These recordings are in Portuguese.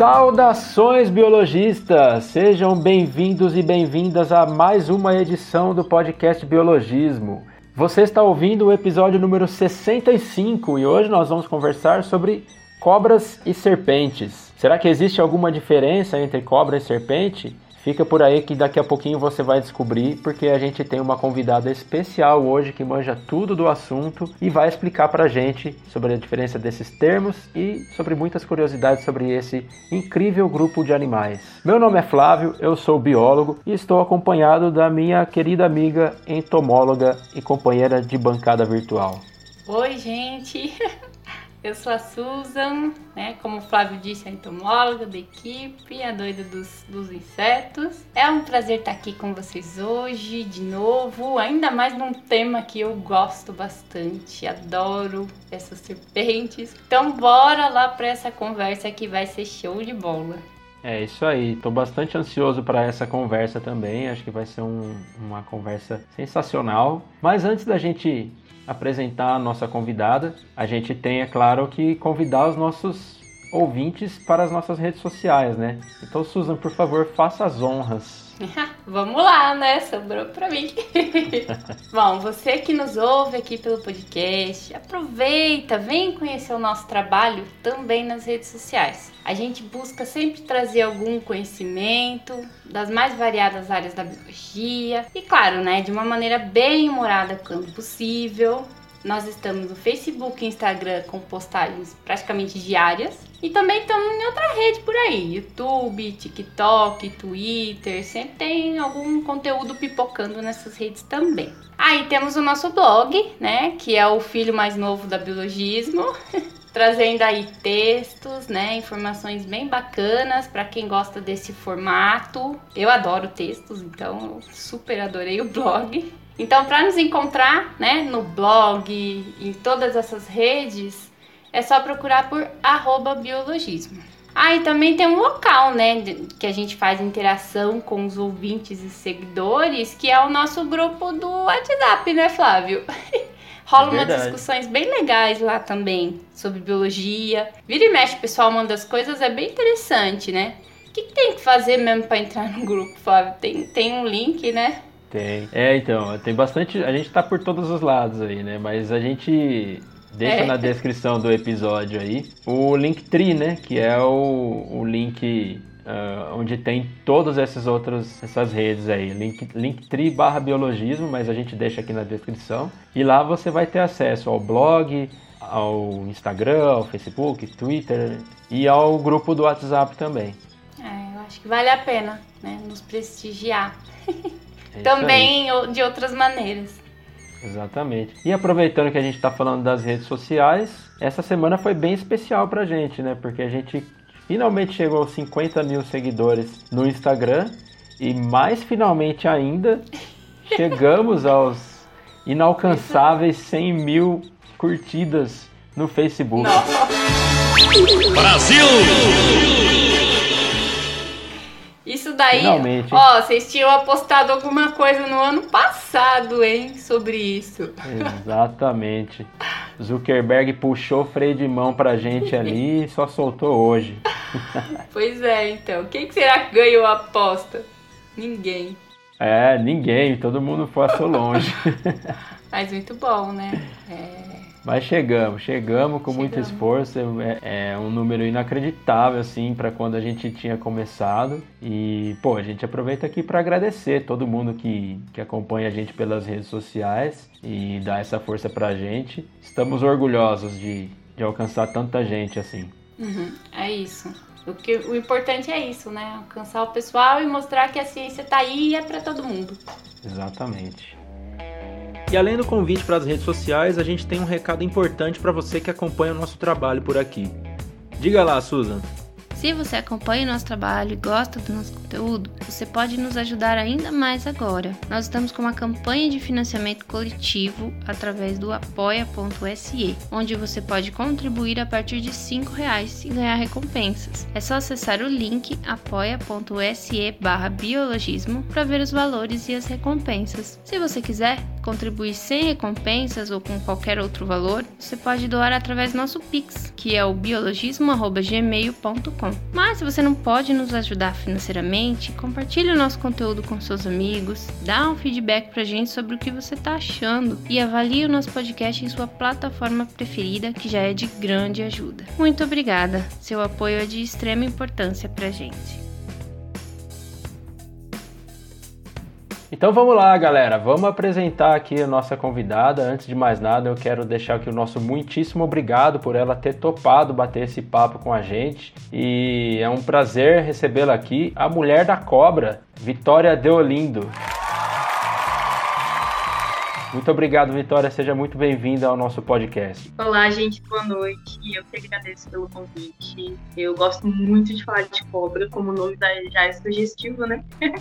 Saudações biologistas! Sejam bem-vindos e bem-vindas a mais uma edição do podcast Biologismo. Você está ouvindo o episódio número 65 e hoje nós vamos conversar sobre cobras e serpentes. Será que existe alguma diferença entre cobra e serpente? Fica por aí que daqui a pouquinho você vai descobrir, porque a gente tem uma convidada especial hoje que manja tudo do assunto e vai explicar pra gente sobre a diferença desses termos e sobre muitas curiosidades sobre esse incrível grupo de animais. Meu nome é Flávio, eu sou biólogo e estou acompanhado da minha querida amiga entomóloga e companheira de bancada virtual. Oi, gente! Eu sou a Susan, né? Como o Flávio disse, a entomóloga da equipe, a doida dos, dos insetos. É um prazer estar aqui com vocês hoje, de novo, ainda mais num tema que eu gosto bastante, adoro essas serpentes. Então, bora lá para essa conversa que vai ser show de bola. É isso aí, estou bastante ansioso para essa conversa também. Acho que vai ser um, uma conversa sensacional. Mas antes da gente apresentar a nossa convidada, a gente tem, é claro, que convidar os nossos ouvintes para as nossas redes sociais, né? Então, Susan, por favor, faça as honras. Vamos lá, né? Sobrou pra mim. Bom, você que nos ouve aqui pelo podcast, aproveita, vem conhecer o nosso trabalho também nas redes sociais. A gente busca sempre trazer algum conhecimento das mais variadas áreas da biologia e, claro, né, de uma maneira bem humorada quando possível, nós estamos no Facebook e Instagram com postagens praticamente diárias. E também estamos em outra rede por aí: YouTube, TikTok, Twitter. Sempre tem algum conteúdo pipocando nessas redes também. Aí temos o nosso blog, né? Que é o filho mais novo da biologismo. trazendo aí textos, né, informações bem bacanas para quem gosta desse formato. Eu adoro textos, então super adorei o blog. Então, para nos encontrar, né, no blog, em todas essas redes, é só procurar por biologismo. Ah, e também tem um local, né, que a gente faz interação com os ouvintes e seguidores, que é o nosso grupo do WhatsApp, né, Flávio? Rola umas discussões bem legais lá também sobre biologia. Vira e mexe, o pessoal manda as coisas, é bem interessante, né? O que, que tem que fazer mesmo para entrar no grupo, Flávio? Tem, tem um link, né? Tem. É, então, tem bastante. A gente tá por todos os lados aí, né? Mas a gente deixa é. na descrição do episódio aí o Linktree, né? Que é o, o link uh, onde tem todas essas outras essas redes aí. Link, Linktree barra biologismo, mas a gente deixa aqui na descrição. E lá você vai ter acesso ao blog, ao Instagram, ao Facebook, Twitter e ao grupo do WhatsApp também. É, eu acho que vale a pena, né? Nos prestigiar. É também de outras maneiras. Exatamente. E aproveitando que a gente está falando das redes sociais, essa semana foi bem especial para a gente, né? Porque a gente finalmente chegou aos 50 mil seguidores no Instagram e mais finalmente ainda chegamos aos inalcançáveis 100 mil curtidas no Facebook. Nossa. Brasil! Daí, Finalmente. ó, vocês tinham apostado alguma coisa no ano passado, hein, sobre isso. Exatamente. Zuckerberg puxou freio de mão pra gente ali e só soltou hoje. pois é, então. Quem que será que ganhou a aposta? Ninguém. É, ninguém. Todo mundo passou longe. Mas muito bom, né? É... Mas chegamos, chegamos com chegamos. muito esforço. É, é, um número inacreditável, assim, para quando a gente tinha começado. E, pô, a gente aproveita aqui para agradecer todo mundo que, que acompanha a gente pelas redes sociais e dá essa força pra gente. Estamos orgulhosos de, de alcançar tanta gente assim. Uhum, é isso. O, que, o importante é isso, né? Alcançar o pessoal e mostrar que a ciência tá aí e é para todo mundo. Exatamente. E além do convite para as redes sociais, a gente tem um recado importante para você que acompanha o nosso trabalho por aqui. Diga lá, Susan. Se você acompanha o nosso trabalho e gosta do nosso conteúdo, você pode nos ajudar ainda mais agora. Nós estamos com uma campanha de financiamento coletivo através do apoia.se, onde você pode contribuir a partir de R$ reais e ganhar recompensas. É só acessar o link apoia.se biologismo para ver os valores e as recompensas. Se você quiser, contribuir sem recompensas ou com qualquer outro valor, você pode doar através do nosso Pix, que é o biologismo@gmail.com. Mas se você não pode nos ajudar financeiramente, compartilhe o nosso conteúdo com seus amigos, dá um feedback pra gente sobre o que você tá achando e avalie o nosso podcast em sua plataforma preferida, que já é de grande ajuda. Muito obrigada. Seu apoio é de extrema importância pra gente. Então vamos lá, galera. Vamos apresentar aqui a nossa convidada. Antes de mais nada, eu quero deixar aqui o nosso muitíssimo obrigado por ela ter topado bater esse papo com a gente. E é um prazer recebê-la aqui, a mulher da cobra, Vitória Deolindo. Muito obrigado, Vitória. Seja muito bem-vinda ao nosso podcast. Olá, gente. Boa noite. Eu que agradeço pelo convite. Eu gosto muito de falar de cobra, como o nome já é sugestivo, né?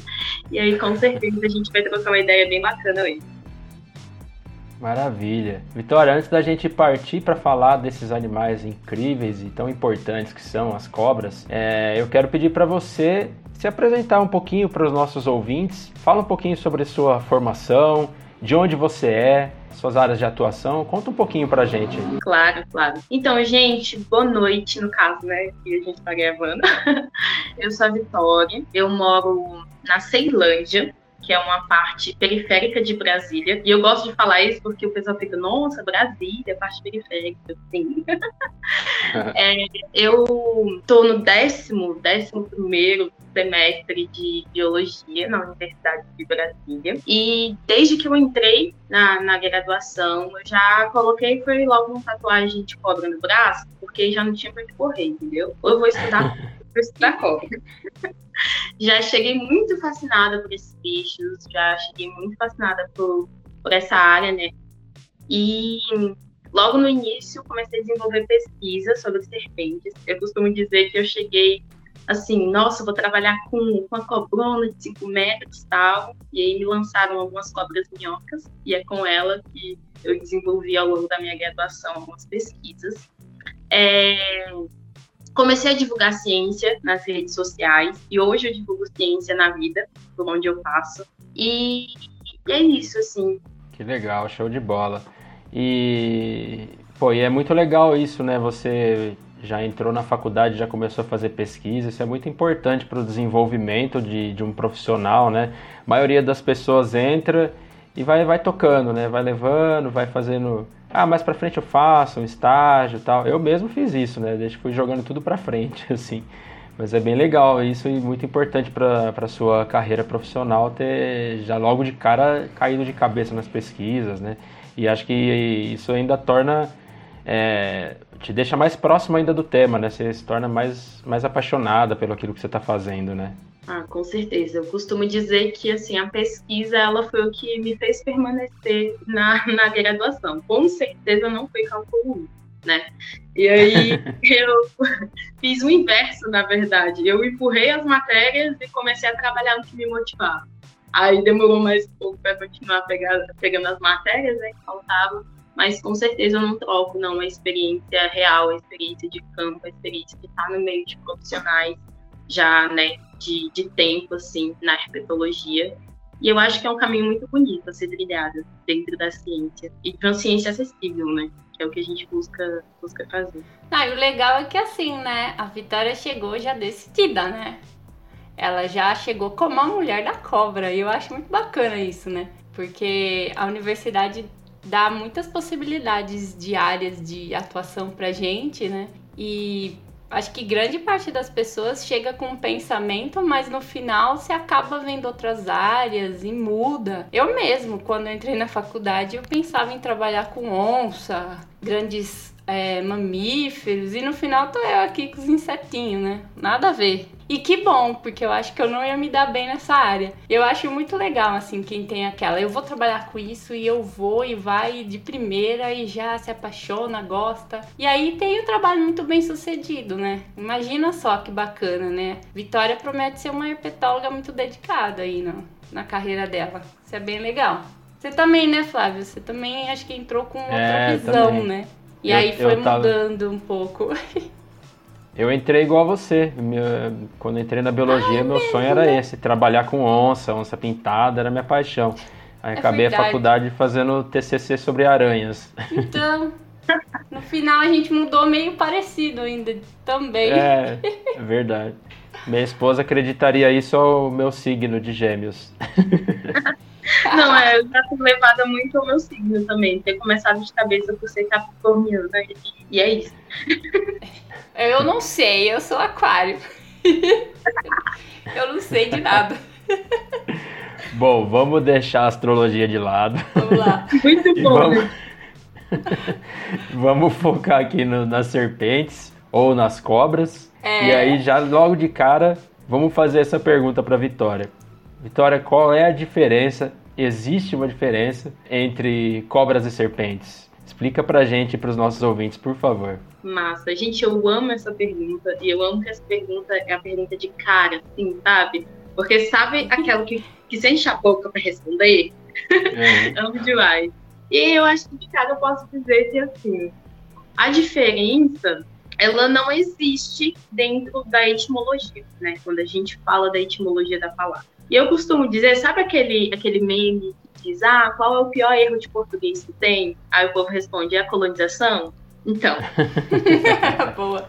e aí, com certeza, a gente vai trocar uma ideia bem bacana hoje. Maravilha. Vitória, antes da gente partir para falar desses animais incríveis e tão importantes que são as cobras, é, eu quero pedir para você se apresentar um pouquinho para os nossos ouvintes. Fala um pouquinho sobre sua formação, de onde você é, suas áreas de atuação. Conta um pouquinho pra gente. Claro, claro. Então, gente, boa noite, no caso, né, que a gente tá gravando. eu sou a Vitória, eu moro na Ceilândia, que é uma parte periférica de Brasília. E eu gosto de falar isso porque o pessoal fica, nossa, Brasília, parte periférica, sim. é, eu estou no décimo, décimo primeiro semestre de biologia na Universidade de Brasília. E desde que eu entrei na, na graduação, eu já coloquei, foi logo uma tatuagem de cobra no braço, porque já não tinha para correr, entendeu? Ou eu vou estudar, vou estudar cobra já cheguei muito fascinada por esses bichos, já cheguei muito fascinada por, por essa área, né? E logo no início comecei a desenvolver pesquisa sobre serpentes. Eu costumo dizer que eu cheguei assim, nossa, vou trabalhar com uma cobrona de 5 metros e tal. E aí me lançaram algumas cobras minhocas, e é com ela que eu desenvolvi ao longo da minha graduação algumas pesquisas. É, comecei a divulgar ciência nas redes sociais e hoje eu divulgo ciência na vida, por onde eu passo. E, é isso, assim. Que legal, show de bola. E, pô, e é muito legal isso, né? Você já entrou na faculdade, já começou a fazer pesquisa, isso é muito importante para o desenvolvimento de, de um profissional, né? A maioria das pessoas entra e vai, vai tocando, né? Vai levando, vai fazendo ah, mais para frente eu faço um estágio tal. Eu mesmo fiz isso, né? Desde que fui jogando tudo para frente, assim. Mas é bem legal isso e muito importante para sua carreira profissional ter já logo de cara caído de cabeça nas pesquisas, né? E acho que isso ainda torna. É, te deixa mais próximo ainda do tema, né? Você se torna mais, mais apaixonada pelo aquilo que você está fazendo, né? Ah, com certeza. Eu costumo dizer que assim a pesquisa ela foi o que me fez permanecer na, na graduação. Com certeza não foi cálculo 1, né? E aí eu fiz o inverso, na verdade. Eu empurrei as matérias e comecei a trabalhar no que me motivava. Aí demorou mais um pouco para continuar pegando, pegando as matérias né, que faltavam, mas com certeza eu não troco não a experiência real, a experiência de campo, a experiência de estar no meio de profissionais já, né, de, de tempo, assim, na herpetologia. E eu acho que é um caminho muito bonito a ser trilhado dentro da ciência. E de uma ciência acessível, né? Que é o que a gente busca, busca fazer. Ah, e o legal é que assim, né? A Vitória chegou já decidida, né? Ela já chegou como a mulher da cobra. E eu acho muito bacana isso, né? Porque a universidade dá muitas possibilidades de áreas de atuação pra gente, né? E acho que grande parte das pessoas chega com um pensamento, mas no final se acaba vendo outras áreas e muda. Eu mesmo, quando entrei na faculdade, eu pensava em trabalhar com onça, grandes é, mamíferos, e no final tô eu aqui com os insetinhos, né? Nada a ver. E que bom, porque eu acho que eu não ia me dar bem nessa área. Eu acho muito legal, assim, quem tem aquela. Eu vou trabalhar com isso e eu vou e vai de primeira e já se apaixona, gosta. E aí tem o trabalho muito bem sucedido, né? Imagina só que bacana, né? Vitória promete ser uma herpetóloga muito dedicada aí no, na carreira dela. Isso é bem legal. Você também, né, Flávio? Você também acho que entrou com outra é, visão, também. né? E eu, aí foi mudando um pouco. Eu entrei igual a você. quando entrei na biologia, meu mesmo? sonho era esse: trabalhar com onça, onça pintada, era minha paixão. Aí é acabei verdade. a faculdade fazendo TCC sobre aranhas. Então, no final a gente mudou meio parecido ainda também. É, é verdade. Minha esposa acreditaria isso ao meu signo de gêmeos. Não, é, eu já fui levada muito ao meu signo também. Ter começado de cabeça por ser capricorniana. E, e é isso. Eu não sei, eu sou aquário. Eu não sei de nada. Bom, vamos deixar a astrologia de lado. Vamos lá. Muito bom. Vamos... vamos focar aqui no, nas serpentes ou nas cobras. É. E aí, já logo de cara, vamos fazer essa pergunta para Vitória. Vitória, qual é a diferença? Existe uma diferença entre cobras e serpentes? Explica pra gente e pros nossos ouvintes, por favor. Massa. Gente, eu amo essa pergunta. E eu amo que essa pergunta é a pergunta de cara, assim, sabe? Porque sabe aquela que, que se enche a boca pra responder? É. amo demais. E eu acho que de cara eu posso dizer que, assim, a diferença ela não existe dentro da etimologia, né? Quando a gente fala da etimologia da palavra. E eu costumo dizer, sabe aquele, aquele meme que diz, ah, qual é o pior erro de português que tem? Aí o povo responde, é a colonização? Então. Boa.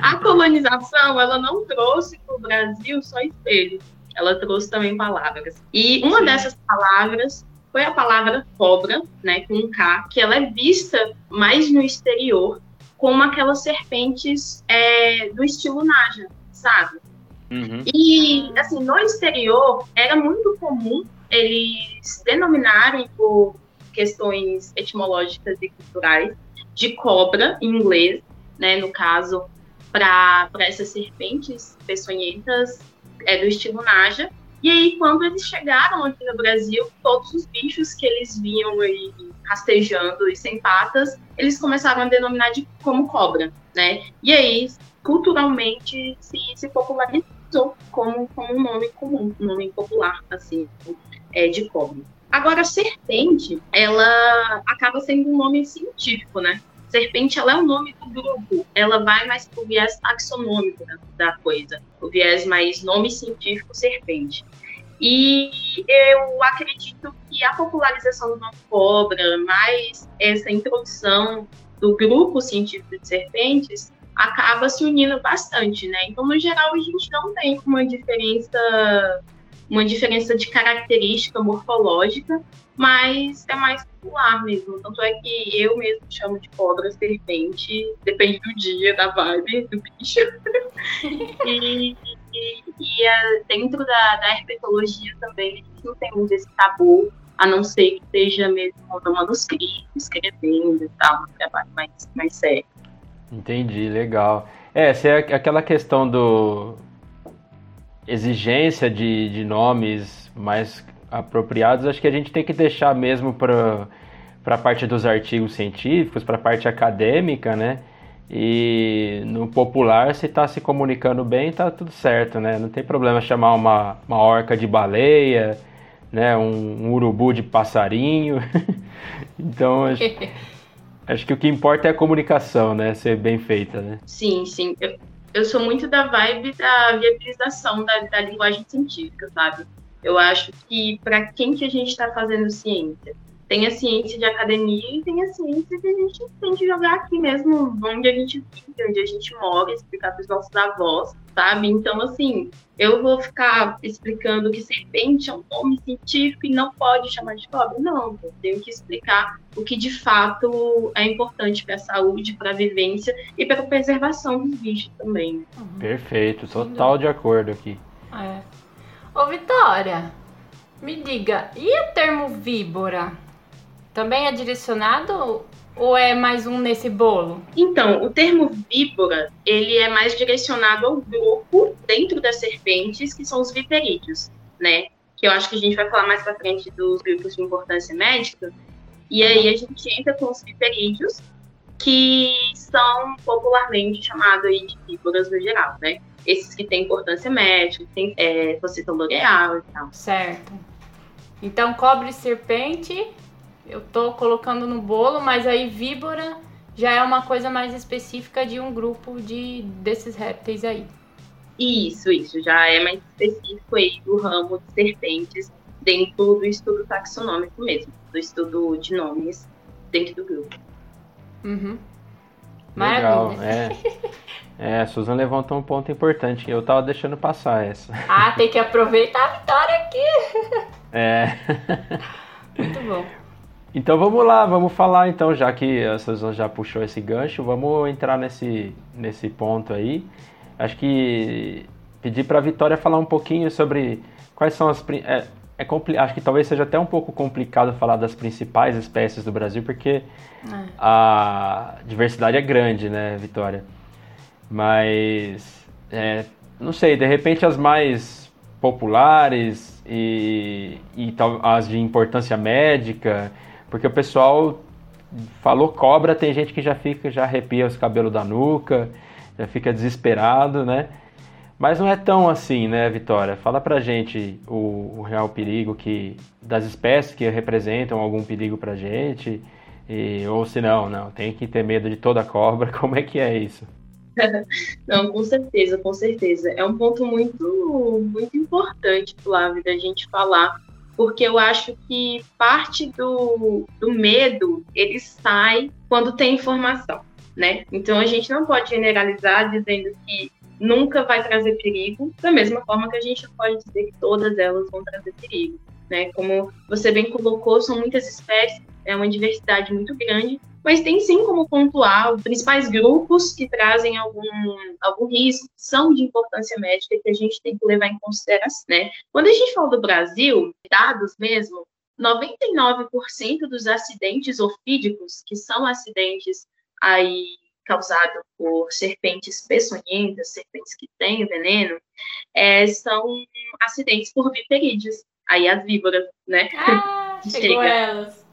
A colonização, ela não trouxe para o Brasil só espelho, ela trouxe também palavras. E uma Sim. dessas palavras foi a palavra cobra, né, com um K, que ela é vista mais no exterior como aquelas serpentes é, do estilo Naja, sabe? Uhum. E, assim, no exterior, era muito comum eles denominarem por questões etimológicas e culturais de cobra, em inglês, né, no caso, para essas serpentes peçonhentas é, do estilo Naja. E aí, quando eles chegaram aqui no Brasil, todos os bichos que eles vinham aí rastejando e sem patas, eles começaram a denominar de como cobra, né? E aí, culturalmente, se, se popularizou como, como um nome comum, um nome popular, assim, é, de cobra. Agora, serpente, ela acaba sendo um nome científico, né? Serpente, ela é o nome do grupo, ela vai mais pro viés taxonômico da, da coisa, o viés mais nome científico serpente. E eu acredito que a popularização do nome cobra, mais essa introdução do grupo científico de serpentes, acaba se unindo bastante, né? Então, no geral, a gente não tem uma diferença, uma diferença de característica morfológica, mas é mais popular mesmo. Tanto é que eu mesmo chamo de cobra serpente, depende do dia, da vibe do bicho. e, e, e a, dentro da, da herpetologia também, a gente não tem muito esse tabu, a não ser que esteja mesmo no manuscrito, escrevendo e tal, um trabalho mais, mais sério. Entendi, legal. É, essa é aquela questão do exigência de, de nomes mais apropriados, acho que a gente tem que deixar mesmo para a parte dos artigos científicos, para a parte acadêmica, né? E no popular, se está se comunicando bem, tá tudo certo, né? Não tem problema chamar uma, uma orca de baleia, né? Um, um urubu de passarinho. então, acho, acho, que o que importa é a comunicação, né? Ser bem feita, né? Sim, sim. Eu, eu sou muito da vibe da viabilização da, da linguagem científica, sabe? Eu acho que para quem que a gente está fazendo ciência? Tem a ciência de academia e tem a ciência que a gente tem que jogar aqui mesmo, onde a gente vive, onde a gente mora, explicar para os nossos avós, sabe? Então, assim, eu vou ficar explicando que serpente é um nome científico e não pode chamar de cobra? Não, eu tenho que explicar o que de fato é importante para a saúde, para a vivência e para a preservação dos bichos também. Né? Uhum. Perfeito, total de acordo aqui. É. Ô, Vitória, me diga, e o termo víbora? Também é direcionado ou é mais um nesse bolo? Então, o termo víbora, ele é mais direcionado ao grupo dentro das serpentes, que são os viperídeos, né? Que eu acho que a gente vai falar mais para frente dos grupos de importância médica. E aí a gente entra com os viperídeos, que são popularmente chamados aí de víboras no geral, né? Esses que têm importância médica, tem é, L'Oreal e tal. Certo. Então, cobre serpente eu tô colocando no bolo, mas aí víbora já é uma coisa mais específica de um grupo de desses répteis aí. Isso, isso, já é mais específico aí do ramo de serpentes dentro do estudo taxonômico mesmo, do estudo de nomes dentro do grupo. Uhum. Legal, é. É, a Susan levantou um ponto importante. Eu tava deixando passar essa. Ah, tem que aproveitar a vitória aqui. É. Muito bom. Então vamos lá, vamos falar então, já que a Susan já puxou esse gancho, vamos entrar nesse, nesse ponto aí. Acho que pedir para a Vitória falar um pouquinho sobre quais são as. É, é. Acho que talvez seja até um pouco complicado falar das principais espécies do Brasil, porque é. a diversidade é grande, né, Vitória? Mas, é, não sei, de repente as mais populares e, e as de importância médica, porque o pessoal falou cobra, tem gente que já fica, já arrepia os cabelos da nuca, já fica desesperado, né? Mas não é tão assim, né, Vitória? Fala pra gente o, o real perigo que das espécies que representam algum perigo pra gente, e, ou se não, não, tem que ter medo de toda cobra, como é que é isso? Não, com certeza, com certeza. É um ponto muito, muito importante, Flávio, da gente falar, porque eu acho que parte do, do medo ele sai quando tem informação, né? Então a gente não pode generalizar dizendo que nunca vai trazer perigo, da mesma forma que a gente pode dizer que todas elas vão trazer perigo. Né? Como você bem colocou, são muitas espécies, é uma diversidade muito grande, mas tem sim como pontuar os principais grupos que trazem algum, algum risco, são de importância médica que a gente tem que levar em consideração. Né? Quando a gente fala do Brasil, dados mesmo, 99% dos acidentes ofídicos, que são acidentes aí causado por serpentes peçonhentas, serpentes que têm veneno, é, são acidentes por viperídeos. Aí as víboras, né? Ah, chegou elas.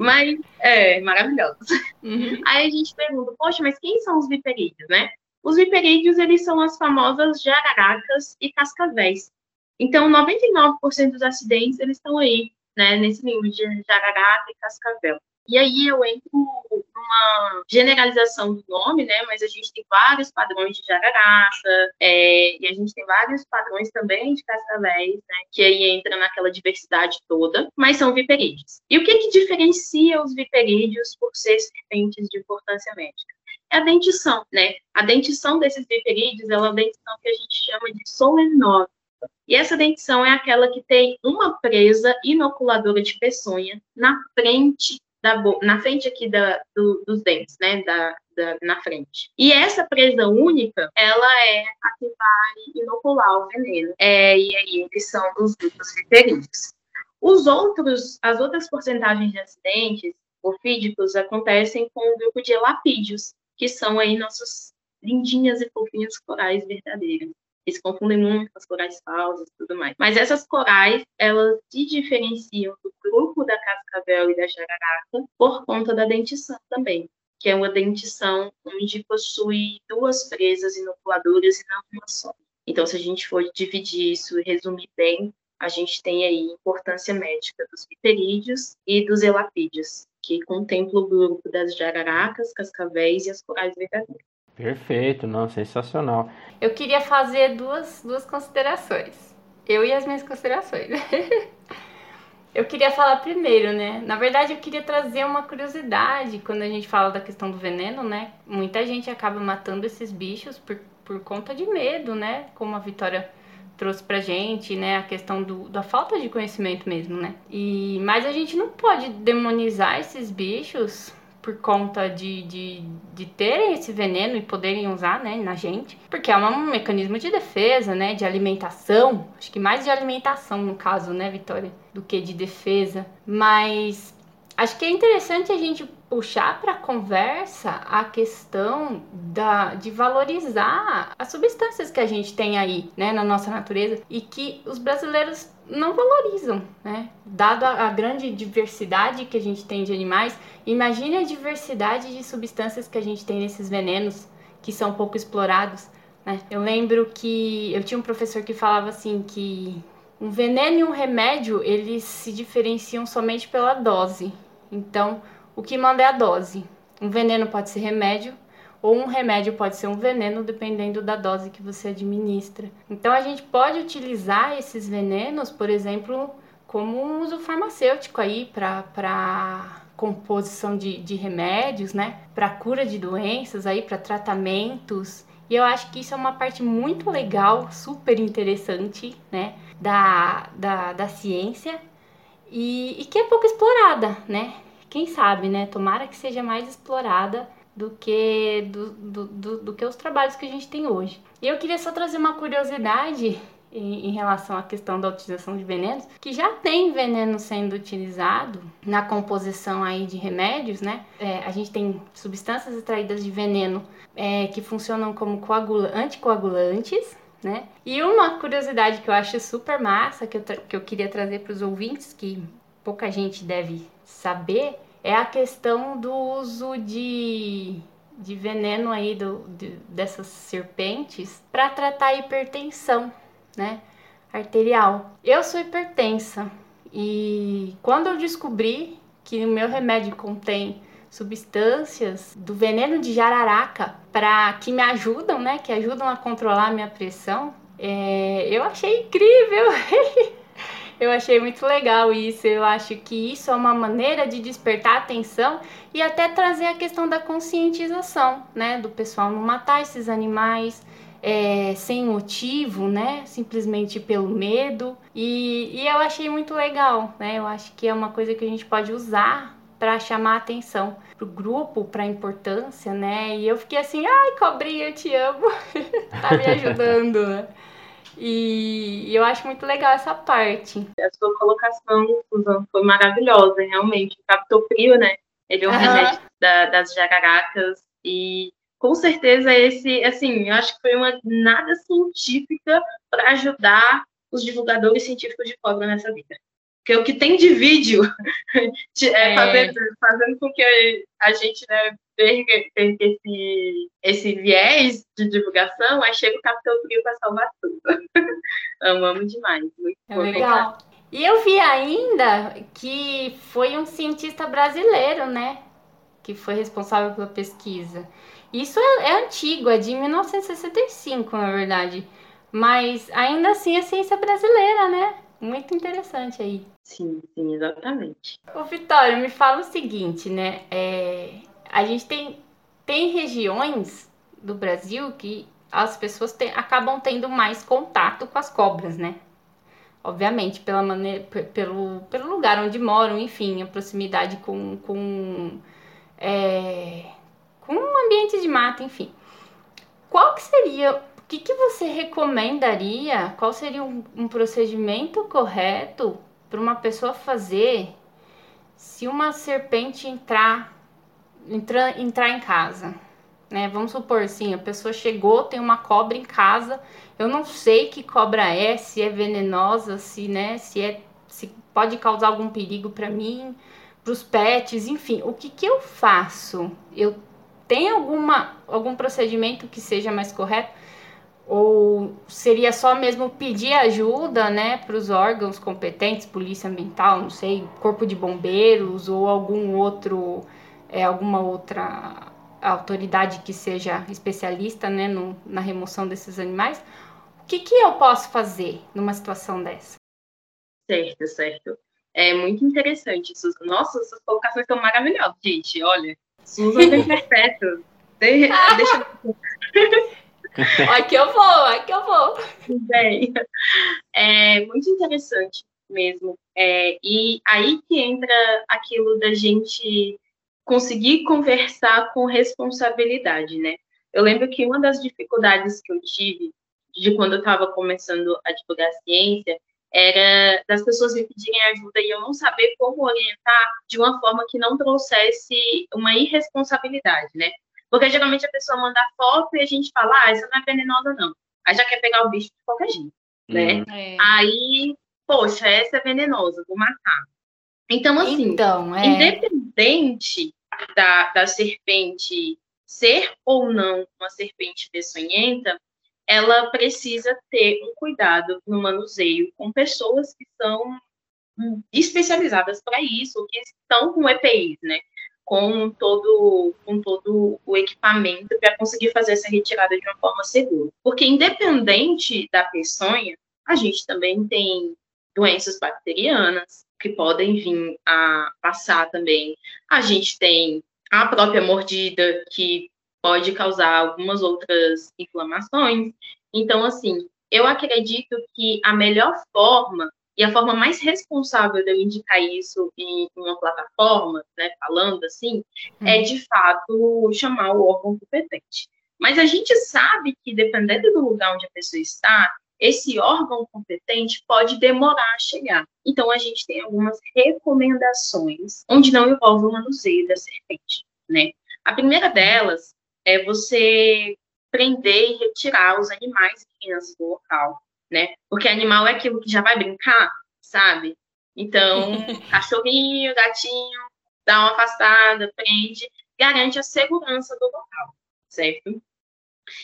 Mas, é, maravilhosas. Uhum. Aí a gente pergunta, poxa, mas quem são os viperídeos, né? Os viperídeos, eles são as famosas jararacas e cascavéis. Então, 99% dos acidentes, eles estão aí, né, nesse nível de jararaca e cascavel. E aí eu entro numa generalização do nome, né? Mas a gente tem vários padrões de jararaca, é, e a gente tem vários padrões também de cascavéis, né? Que aí entra naquela diversidade toda, mas são viperídeos. E o que que diferencia os viperídeos por ser serpentes de importância médica? É a dentição, né? A dentição desses viperídeos é uma dentição que a gente chama de solenose. E essa dentição é aquela que tem uma presa inoculadora de peçonha na frente da na frente aqui da, do, dos dentes, né, da, da, na frente. E essa presa única, ela é a que vai inocular o veneno. É, e aí eles são dos grupos viperídeos. Os outros, as outras porcentagens de acidentes ofídicos acontecem com o grupo de elapídeos, que são aí nossos lindinhas e fofinhas corais verdadeiras. Eles confundem muito com as corais falsas e tudo mais. Mas essas corais, elas se diferenciam do grupo da cascavel e da jararaca por conta da dentição também, que é uma dentição onde possui duas presas inoculadoras e não uma só. Então, se a gente for dividir isso e resumir bem, a gente tem aí importância médica dos pterídeos e dos elapídeos, que contempla o grupo das jararacas, cascavéis e as corais verdadeiras. Perfeito, não, sensacional. Eu queria fazer duas, duas considerações. Eu e as minhas considerações. eu queria falar primeiro, né? Na verdade, eu queria trazer uma curiosidade quando a gente fala da questão do veneno, né? Muita gente acaba matando esses bichos por, por conta de medo, né? Como a Vitória trouxe pra gente, né? A questão do, da falta de conhecimento mesmo, né? E, mas a gente não pode demonizar esses bichos por conta de, de, de terem esse veneno e poderem usar né, na gente, porque é um mecanismo de defesa, né, de alimentação, acho que mais de alimentação no caso, né, Vitória, do que de defesa, mas acho que é interessante a gente puxar para conversa a questão da, de valorizar as substâncias que a gente tem aí, né, na nossa natureza e que os brasileiros não valorizam, né? Dado a, grande diversidade que a gente tem de animais, imagine a diversidade de substâncias que a gente tem nesses venenos que são pouco explorados, né? Eu lembro que eu tinha um professor que falava assim que um veneno e um remédio, eles se diferenciam somente pela dose. Então, o que manda é a dose. Um veneno pode ser remédio, ou um remédio pode ser um veneno, dependendo da dose que você administra. Então a gente pode utilizar esses venenos, por exemplo, como um uso farmacêutico aí para composição de, de remédios, né? Para cura de doenças aí, para tratamentos. E eu acho que isso é uma parte muito legal, super interessante, né? Da, da, da ciência e, e que é pouco explorada, né? Quem sabe, né? Tomara que seja mais explorada do que do, do, do, do, que os trabalhos que a gente tem hoje. E eu queria só trazer uma curiosidade em, em, relação à questão da utilização de venenos, que já tem veneno sendo utilizado na composição aí de remédios, né? É, a gente tem substâncias extraídas de veneno é, que funcionam como coagula anticoagulantes, né? E uma curiosidade que eu acho super massa, que eu, que eu queria trazer para os ouvintes, que pouca gente deve saber, é a questão do uso de, de veneno aí do, de, dessas serpentes para tratar a hipertensão, né? Arterial. Eu sou hipertensa e quando eu descobri que o meu remédio contém substâncias do veneno de jararaca para que me ajudam, né? Que ajudam a controlar a minha pressão. É, eu achei incrível. eu achei muito legal isso. Eu acho que isso é uma maneira de despertar atenção e até trazer a questão da conscientização, né? Do pessoal não matar esses animais. É, sem motivo, né? Simplesmente pelo medo. E, e eu achei muito legal, né? Eu acho que é uma coisa que a gente pode usar para chamar atenção pro grupo, para a importância, né? E eu fiquei assim, ai, cobrinha, eu te amo, tá me ajudando, né? E, eu acho muito legal essa parte. A sua colocação, Susan, foi maravilhosa, realmente. Captou frio, né? Ele é um uhum. remédio da, das jararacas e com certeza esse, assim, eu acho que foi uma nada científica para ajudar os divulgadores científicos de cobra nessa vida. Porque o que tem de vídeo é, é. Fazendo, fazendo, com que a gente né, perca, perca esse, esse viés de divulgação, aí chega o Capitão Frio para salvar tudo. Amamos demais. Muito é legal. E eu vi ainda que foi um cientista brasileiro, né? Que foi responsável pela pesquisa. Isso é, é antigo, é de 1965, na verdade. Mas ainda assim é ciência brasileira, né? Muito interessante aí. Sim, sim, exatamente. O Vitório, me fala o seguinte, né? É, a gente tem, tem regiões do Brasil que as pessoas tem, acabam tendo mais contato com as cobras, né? Obviamente, pela maneira, pelo, pelo lugar onde moram, enfim, a proximidade com, com, é, com ambiente de mata, enfim. Qual que seria o que, que você recomendaria? Qual seria um, um procedimento correto para uma pessoa fazer se uma serpente entrar, entrar, entrar em casa? Né? Vamos supor assim, a pessoa chegou, tem uma cobra em casa, eu não sei que cobra é, se é venenosa, se, né, se é se pode causar algum perigo para mim, para os pets, enfim, o que, que eu faço? Eu tenho alguma algum procedimento que seja mais correto? ou seria só mesmo pedir ajuda, né, para os órgãos competentes, polícia ambiental, não sei, corpo de bombeiros ou algum outro, é, alguma outra autoridade que seja especialista, né, no, na remoção desses animais. O que, que eu posso fazer numa situação dessa? Certo, certo. É muito interessante. Nossa, suas colocações estão maravilhosas, gente. Olha, Susan tem perfeito. De, deixa Aqui eu vou, aqui eu vou. Bem, é muito interessante mesmo. É, e aí que entra aquilo da gente conseguir conversar com responsabilidade, né? Eu lembro que uma das dificuldades que eu tive de quando eu estava começando a divulgar a ciência era das pessoas me pedirem ajuda e eu não saber como orientar de uma forma que não trouxesse uma irresponsabilidade, né? Porque geralmente a pessoa manda foto e a gente fala, ah, essa não é venenosa, não. Aí já quer pegar o bicho de qualquer jeito, né? Uhum. É. Aí, poxa, essa é venenosa, vou matar. Então, assim, então, é... independente da, da serpente ser ou não uma serpente peçonhenta, ela precisa ter um cuidado no manuseio com pessoas que são especializadas para isso, que estão com EPIs, né? com todo, com todo o equipamento para conseguir fazer essa retirada de uma forma segura. Porque, independente da peçonha, a gente também tem doenças bacterianas que podem vir a passar também. A gente tem a própria mordida, que pode causar algumas outras inflamações. Então, assim, eu acredito que a melhor forma e a forma mais responsável de eu indicar isso em uma plataforma, né, falando assim, hum. é uhum. de fato chamar o órgão competente. Mas a gente sabe que, dependendo do lugar onde a pessoa está, esse órgão competente pode demorar a chegar. Então, a gente tem algumas recomendações onde não envolve o manuseio da serpente, né? A primeira delas é você prender e retirar os animais e crianças do local né? Porque animal é aquilo que já vai brincar, sabe? Então, cachorrinho, gatinho, dá uma afastada, prende, garante a segurança do local, certo?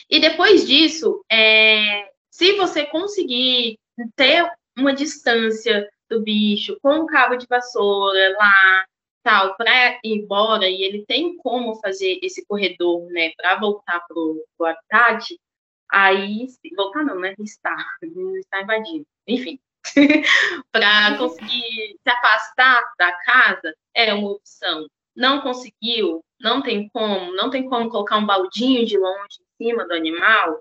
E depois disso, é, se você conseguir ter uma distância do bicho com um cabo de vassoura lá, tal, para ir embora, e ele tem como fazer esse corredor, né, para voltar para o habitat, aí voltar não, né? Está, está invadindo. Enfim, para conseguir se afastar da casa é uma opção. Não conseguiu, não tem como, não tem como colocar um baldinho de longe em cima do animal,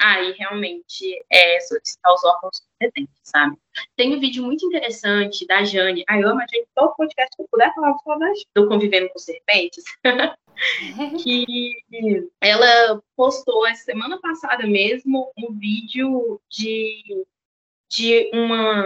aí realmente é solicitar os órgãos competentes, sabe? Tem um vídeo muito interessante da Jane. Ai, eu amo a Jane, todo podcast que eu puder falar, falar do Convivendo com Serpentes. que ela postou essa semana passada mesmo um vídeo de, de uma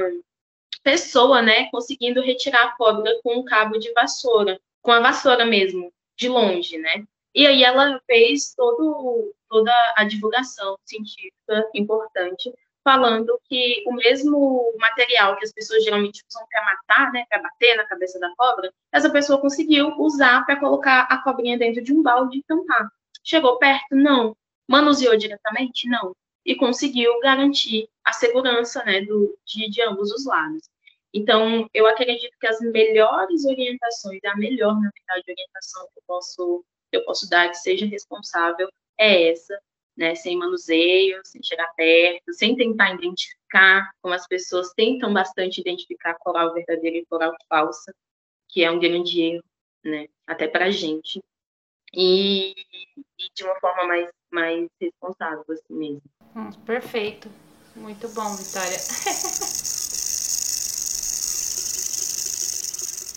pessoa, né, conseguindo retirar a cobra com um cabo de vassoura, com a vassoura mesmo, de longe, né? E aí ela fez todo, toda a divulgação científica importante falando que o mesmo material que as pessoas geralmente usam para matar, né, para bater na cabeça da cobra, essa pessoa conseguiu usar para colocar a cobrinha dentro de um balde e tampar. Chegou perto? Não. Manuseou diretamente? Não. E conseguiu garantir a segurança né, do, de, de ambos os lados. Então, eu acredito que as melhores orientações, a melhor, na verdade, orientação que eu posso, eu posso dar que seja responsável é essa, né, sem manuseio, sem chegar perto, sem tentar identificar, como as pessoas tentam bastante identificar coral verdadeiro e coral falsa, que é um grande erro, né, até para a gente, e, e, de uma forma mais, mais responsável, assim mesmo. Hum, perfeito, muito bom, Vitória.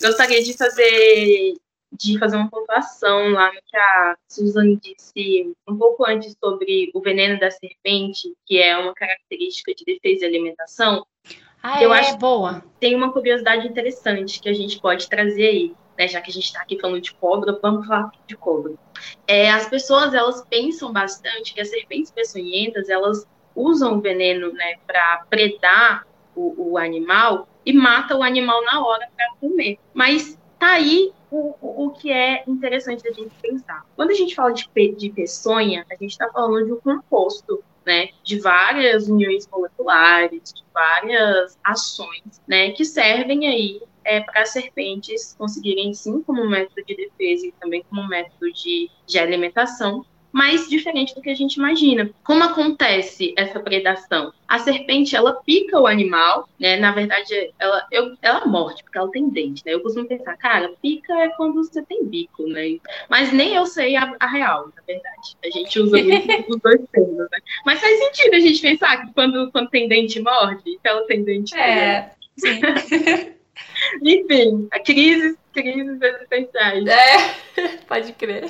Gostaria de fazer de fazer uma pontuação lá no que a Suzane disse um pouco antes sobre o veneno da serpente, que é uma característica de defesa e alimentação. Ah, eu é, acho boa. Tem uma curiosidade interessante que a gente pode trazer aí, né? Já que a gente está aqui falando de cobra, vamos falar de cobra. É, as pessoas elas pensam bastante que as serpentes peçonhentas elas usam o veneno, né, para predar o, o animal e mata o animal na hora para comer. Mas tá aí o, o que é interessante da gente pensar. Quando a gente fala de, de peçonha, a gente está falando de um composto, né, de várias uniões moleculares, de várias ações, né, que servem aí é, para as serpentes conseguirem, sim, como método de defesa e também como método de, de alimentação, mais diferente do que a gente imagina. Como acontece essa predação? A serpente, ela pica o animal, né? Na verdade, ela, eu, ela morde, porque ela tem dente, né? Eu costumo pensar, cara, pica é quando você tem bico, né? Mas nem eu sei a, a real, na verdade. A gente usa muito os dois termos, né? Mas faz sentido a gente pensar que quando, quando tem dente, morde, que ela tem dente. É, sim. Enfim, a crises, crises existenciais. É, pode crer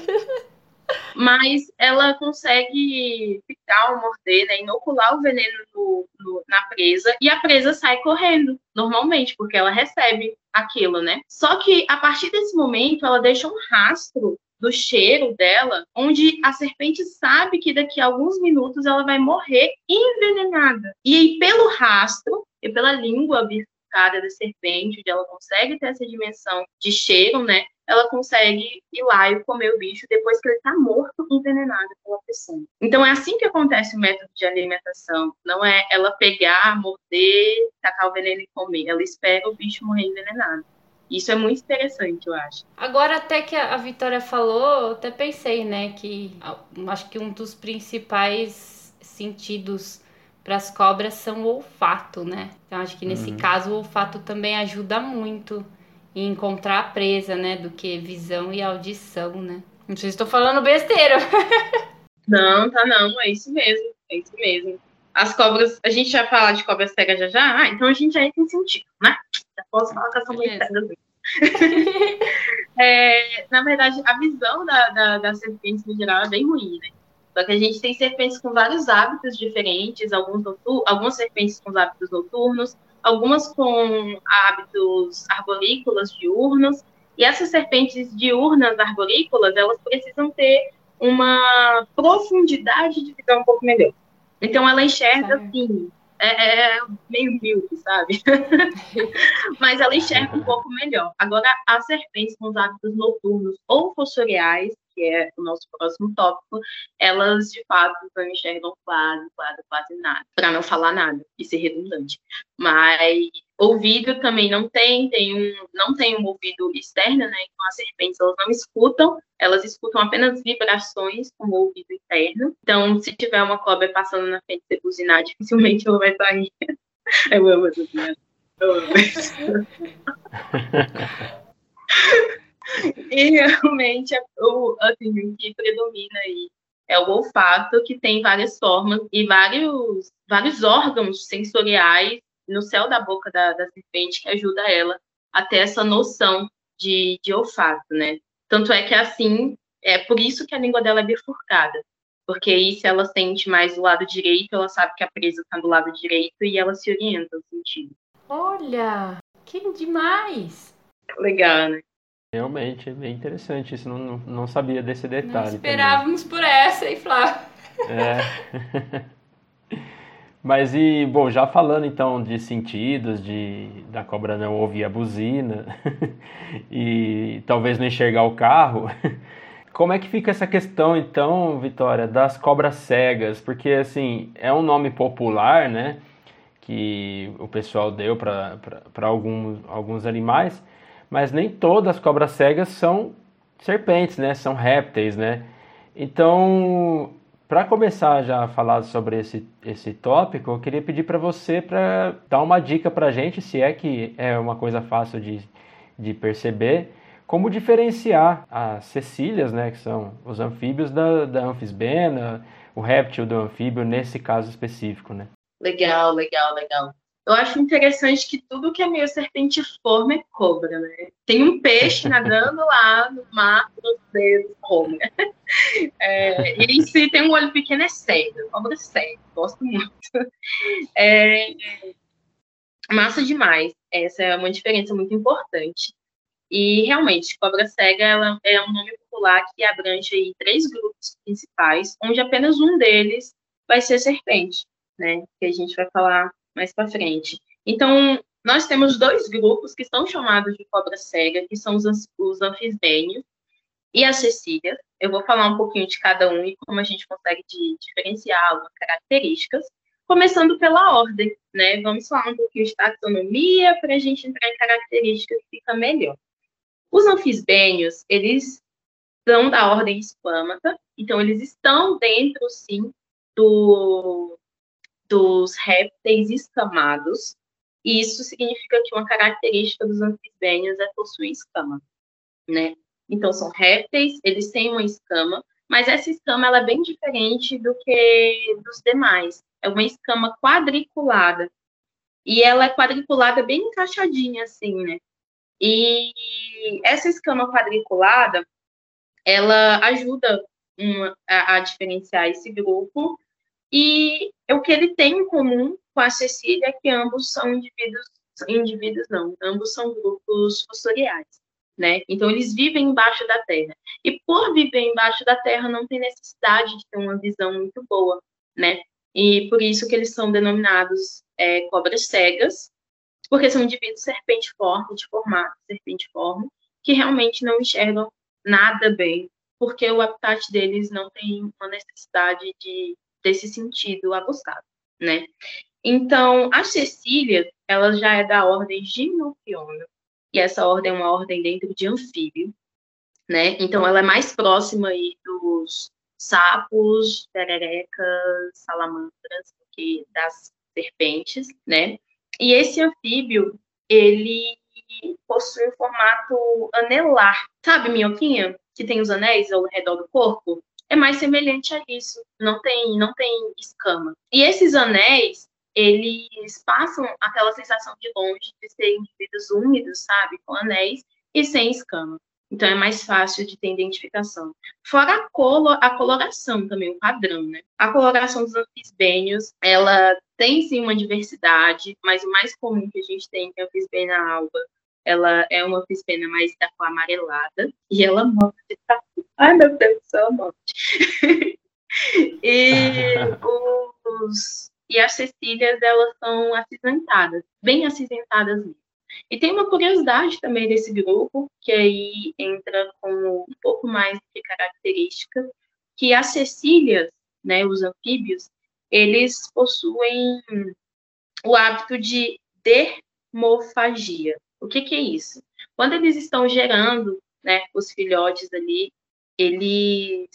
mas ela consegue picar ou morder, né, inocular o veneno no, no, na presa e a presa sai correndo, normalmente, porque ela recebe aquilo, né? Só que a partir desse momento ela deixa um rastro do cheiro dela, onde a serpente sabe que daqui a alguns minutos ela vai morrer envenenada. E aí, pelo rastro e pela língua bifurcada da serpente, onde ela consegue ter essa dimensão de cheiro, né? Ela consegue ir lá e comer o bicho depois que ele está morto, envenenado pela pessoa. Então é assim que acontece o método de alimentação. Não é ela pegar, morder, tacar o veneno e comer. Ela espera o bicho morrer envenenado. Isso é muito interessante, eu acho. Agora, até que a Vitória falou, eu até pensei, né, que acho que um dos principais sentidos para as cobras são o olfato, né? Então acho que nesse Uhum. caso o olfato também ajuda muito em encontrar a presa, né? Do que visão e audição, né? Não sei se estou falando besteira. Não, tá não, é isso mesmo, é isso mesmo. As cobras, a gente vai falar de cobra cega já já? Ah, então a gente já entra em sentido, né? Já posso falar que elas são Beleza. cegas. É, na verdade, a visão da, da, das serpentes no geral é bem ruim, né? Só que a gente tem serpentes com vários hábitos diferentes, alguns algumas serpentes com hábitos noturnos, algumas com hábitos arborícolas diurnos, e essas serpentes diurnas arborícolas, elas precisam ter uma profundidade de visão um pouco melhor. Então ela enxerga Certo. assim, é, é meio míope, sabe? Mas ela enxerga um pouco melhor. Agora, as serpentes com os hábitos noturnos ou fossoriais, que é o nosso próximo tópico, elas de fato não enxergam quase, quase, quase nada. Para não falar nada e ser redundante. Mas ouvido também não tem, tem um, não tem um ouvido externo, né? Então as serpentes elas não escutam, elas escutam apenas vibrações com o ouvido interno. Então, se tiver uma cobra passando na frente e você buzinar, dificilmente ela vai sair. Eu amo essa piada. Eu amo isso. E realmente é o, assim, o que predomina aí é o olfato, que tem várias formas e vários, vários órgãos sensoriais no céu da boca da, da serpente que ajuda ela a ter essa noção de, de olfato, né? Tanto é que assim, é por isso que a língua dela é bifurcada. Porque aí, se ela sente mais do lado direito, ela sabe que a presa está do lado direito e ela se orienta no sentido. Olha, que demais! Legal, né? Realmente, é bem interessante isso. Não, não, não sabia desse Não detalhe. também. esperávamos por essa, hein, Flávio? É. Mas e, bom, já falando então de sentidos, de da cobra não ouvir a buzina e talvez não enxergar o carro, como é que fica essa questão então, Vitória, das cobras cegas? Porque assim, é um nome popular, né, que o pessoal deu para alguns, alguns animais, mas nem todas as cobras cegas são serpentes, né, são répteis, né? Então, para começar já a falar sobre esse, esse tópico, eu queria pedir para você para dar uma dica para a gente, se é que é uma coisa fácil de, de perceber, como diferenciar as cecílias, né, que são os anfíbios da, da anfisbena, o réptil do anfíbio, nesse caso específico, né? Legal, legal, legal. Eu acho interessante que tudo que é meio serpentiforme é cobra, né? Tem um peixe nadando lá no mar dedos, cobra. É, e em si tem um olho pequeno, é cega. Cobra cega, gosto muito. É, massa demais. Essa é uma diferença muito importante. E realmente, cobra cega ela é um nome popular que abrange aí três grupos principais, onde apenas um deles vai ser serpente, né? Que a gente vai falar mais para frente. Então, nós temos dois grupos que são chamados de cobra cega, que são os, os anfisbênios e as cecílias. Eu vou falar um pouquinho de cada um e como a gente consegue diferenciar algumas características, começando pela ordem, né? Vamos falar um pouquinho de taxonomia para a gente entrar em características que fica melhor. Os anfisbênios, eles são da ordem espâmata, então eles estão dentro, sim, do, dos répteis escamados, e isso significa que uma característica dos anfisbênios é possuir escama, né? Então, são répteis, eles têm uma escama, mas essa escama ela é bem diferente do que dos demais. É uma escama quadriculada. E ela é quadriculada bem encaixadinha, assim, né? E essa escama quadriculada, ela ajuda uma, a, a diferenciar esse grupo. E o que ele tem em comum com a Cecília é que ambos são indivíduos, indivíduos não, ambos são grupos fossoriais né? Então eles vivem embaixo da terra. E por viver embaixo da terra não tem necessidade de ter uma visão muito boa, né? E por isso que eles são denominados é, cobras cegas, porque são indivíduos serpentiformes, de formato serpentiforme, que realmente não enxergam nada bem, porque o habitat deles não tem uma necessidade de desse sentido aguçado, né? Então, a Cecília, ela já é da ordem Gimnofiona, e essa ordem é uma ordem dentro de anfíbio, né? Então ela é mais próxima aí dos sapos, pererecas, salamandras, do que das serpentes, né? E esse anfíbio, ele possui um formato anelar. Sabe, minhoquinha? Que tem os anéis ao redor do corpo? É mais semelhante a isso. Não tem, não tem escama. E esses anéis, eles passam aquela sensação de longe de serem indivíduos úmidos, sabe? Com anéis e sem escama. Então é mais fácil de ter identificação. Fora a, a coloração também, o padrão, né? A coloração dos anfisbênios, ela tem sim uma diversidade, mas o mais comum que a gente tem é a anfisbênia alba. Ela é uma anfisbênia mais da cor amarelada e ela tatu. Ai, meu Deus céu, morte. e os e as cecílias, elas são acinzentadas, bem acinzentadas mesmo. E tem uma curiosidade também desse grupo, que aí entra com um pouco mais de característica, que as cecílias, né, os anfíbios, eles possuem o hábito de dermofagia. O que, que é isso? Quando eles estão gerando né, os filhotes ali, eles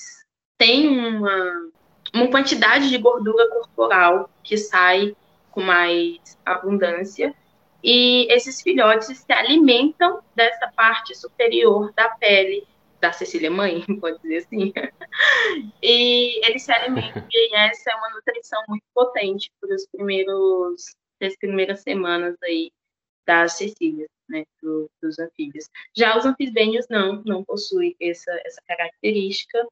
têm uma, uma quantidade de gordura corporal que sai com mais abundância e esses filhotes se alimentam dessa parte superior da pele da Cecília mãe, pode dizer assim. e eles se alimentam e essa é uma nutrição muito potente para os primeiros das primeiras semanas aí das Cecílias, né, do, dos anfíbios. Já os anfisbênios não, não possuem essa, essa característica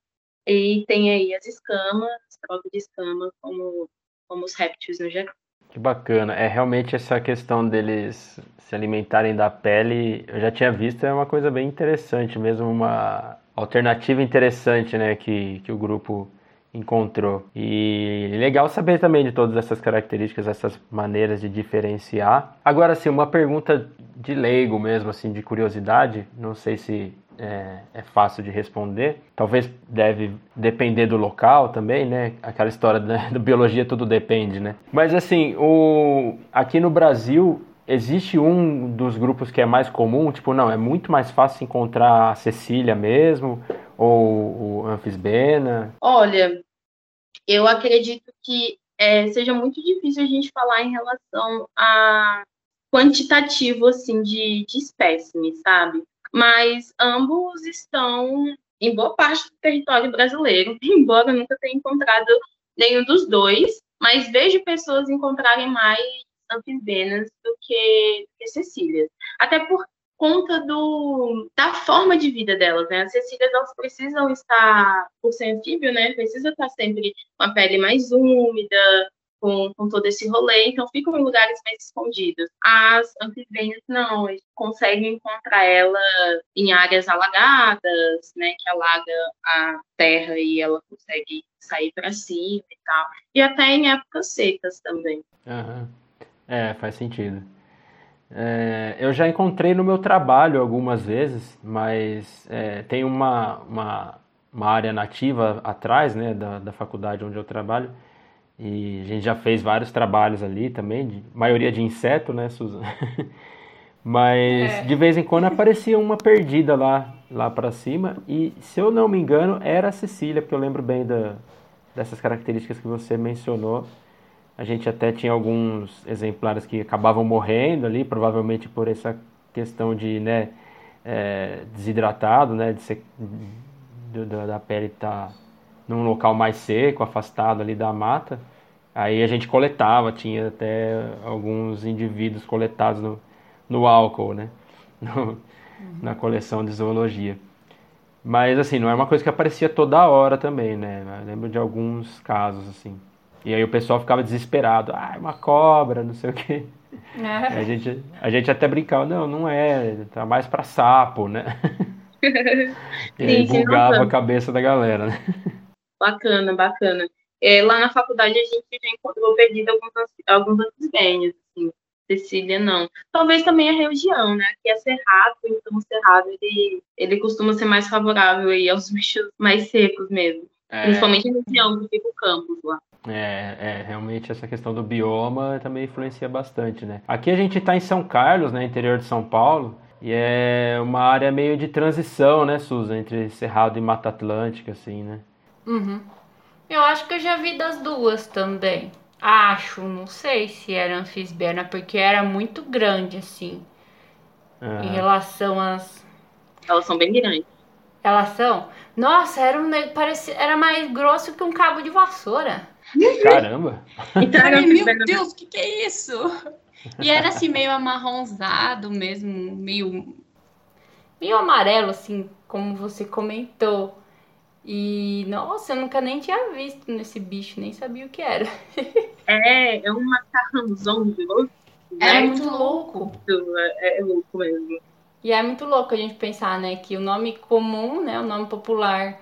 e tem aí as escamas, troca de escama, como, como os répteis no geral. Que bacana. É realmente essa questão deles se alimentarem da pele, eu já tinha visto, é uma coisa bem interessante, mesmo uma alternativa interessante, né, que, que o grupo encontrou. E legal saber também de todas essas características, essas maneiras de diferenciar. Agora, assim, uma pergunta de leigo mesmo, assim, de curiosidade, não sei se é, é, fácil de responder. Talvez deve depender do local também, né? Aquela história da, da biologia tudo depende, né? Mas assim, o, aqui no Brasil existe um dos grupos que é mais comum, tipo, não, é muito mais fácil encontrar a Cecília mesmo, ou o Anfisbena? Olha, eu acredito que é, seja muito difícil a gente falar em relação a quantitativo, assim, de, de espécimes, sabe? mas ambos estão em boa parte do território brasileiro, embora nunca tenha encontrado nenhum dos dois, mas vejo pessoas encontrarem mais anfibenas do que, que. Até por conta do, da forma de vida delas, né? As cecílias, elas precisam estar, por ser anfíbio, né? Precisa estar sempre com a pele mais úmida, com, com todo esse rolê, então ficam em lugares mais escondidos. As anfibênias não, eles conseguem encontrar ela em áreas alagadas, né, que alaga a terra e ela consegue sair para cima e tal. E até em épocas secas também. Uhum. É, faz sentido. É, eu já encontrei no meu trabalho algumas vezes, mas é, tem uma, uma, uma, área nativa atrás né, da, da faculdade onde eu trabalho, e a gente já fez vários trabalhos ali também, de, maioria de inseto, né, Susan? Mas é. de vez em quando aparecia uma perdida lá, lá para cima. E se eu não me engano, era a Cecília, porque eu lembro bem da, dessas características que você mencionou. A gente até tinha alguns exemplares que acabavam morrendo ali, provavelmente por essa questão de, né, é, desidratado, né, de ser, de, da pele estar tá num local mais seco, afastado ali da mata. Aí a gente coletava, tinha até alguns indivíduos coletados no, no álcool, né? No. Na coleção de zoologia. Mas assim, não é uma coisa que aparecia toda hora também, né? Eu lembro de alguns casos, assim. E aí o pessoal ficava desesperado. Ah, é uma cobra, não sei o quê. É. A, gente, a gente até brincava, não, não é, tá mais para sapo, né? e aí bugava a cabeça da galera, né? Bacana, bacana. É, lá na faculdade a gente já encontrou perdido alguns, alguns antisbênios, assim. Cecília não. Talvez também a região, né? Que é cerrado, então o cerrado ele, ele costuma ser mais favorável aí aos bichos mais secos mesmo. É... Principalmente na região que fica o campus lá. É, é, realmente essa questão do bioma também influencia bastante, né? Aqui a gente está em São Carlos, né, interior de São Paulo, e é uma área meio de transição, né, Susan, entre Cerrado e Mata Atlântica, assim, né? Uhum. Eu acho que eu já vi das duas também. Acho, não sei se era anfisberna, porque era muito grande, assim. Em relação às. Elas são bem grandes. Elas são? Nossa, era, um, parece, era mais grosso que um cabo de vassoura. Caramba! Então, meu Deus, o que, que é isso? E era assim, meio amarronzado mesmo, meio. meio amarelo, assim, como você comentou. E, nossa, eu nunca nem tinha visto nesse bicho, nem sabia o que era. É, é um macarrãozão de louco. É, é muito louco. É, é louco mesmo. E é muito louco a gente pensar, né, que o nome comum, né, o nome popular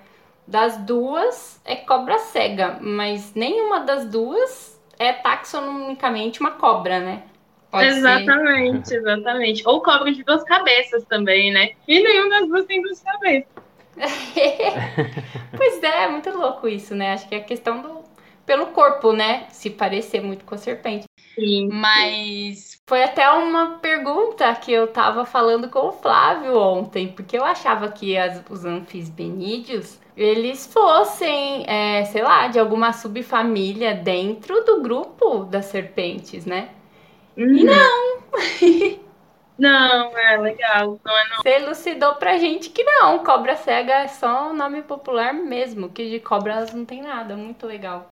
das duas é cobra cega, mas nenhuma das duas é taxonomicamente uma cobra, né? Pode exatamente, ser. exatamente. Ou cobra de duas cabeças também, né? E nenhuma das duas tem duas cabeças. pois é, é muito louco isso, né? Acho que é a questão do. pelo corpo, né? Se parecer muito com a serpente. Sim. Mas foi até uma pergunta que eu tava falando com o Flávio ontem, porque eu achava que as, os anfisbenídeos eles fossem, é, sei lá, de alguma subfamília dentro do grupo das serpentes, né? Uhum. E não! Não, é legal. Não é não. Você elucidou pra gente que não. Cobra cega é só um nome popular mesmo, que de cobras não tem nada. Muito legal.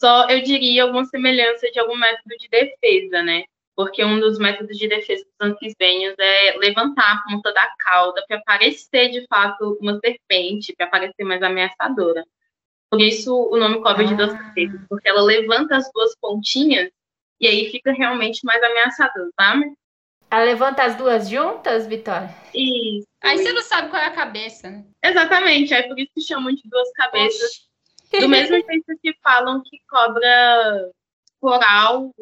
Só eu diria alguma semelhança de algum método de defesa, né? Porque um dos métodos de defesa dos anfisbênios é levantar a ponta da cauda para parecer de fato uma serpente, para parecer mais ameaçadora. Por isso o nome cobra ah. de duas cabeças, porque ela levanta as duas pontinhas e aí fica realmente mais ameaçador, sabe? Ela levanta as duas juntas, Vitória? Isso. Aí você não sabe qual é a cabeça, né? Exatamente, é por isso que chamam de duas cabeças. Oxi. Do mesmo jeito que falam que cobra coral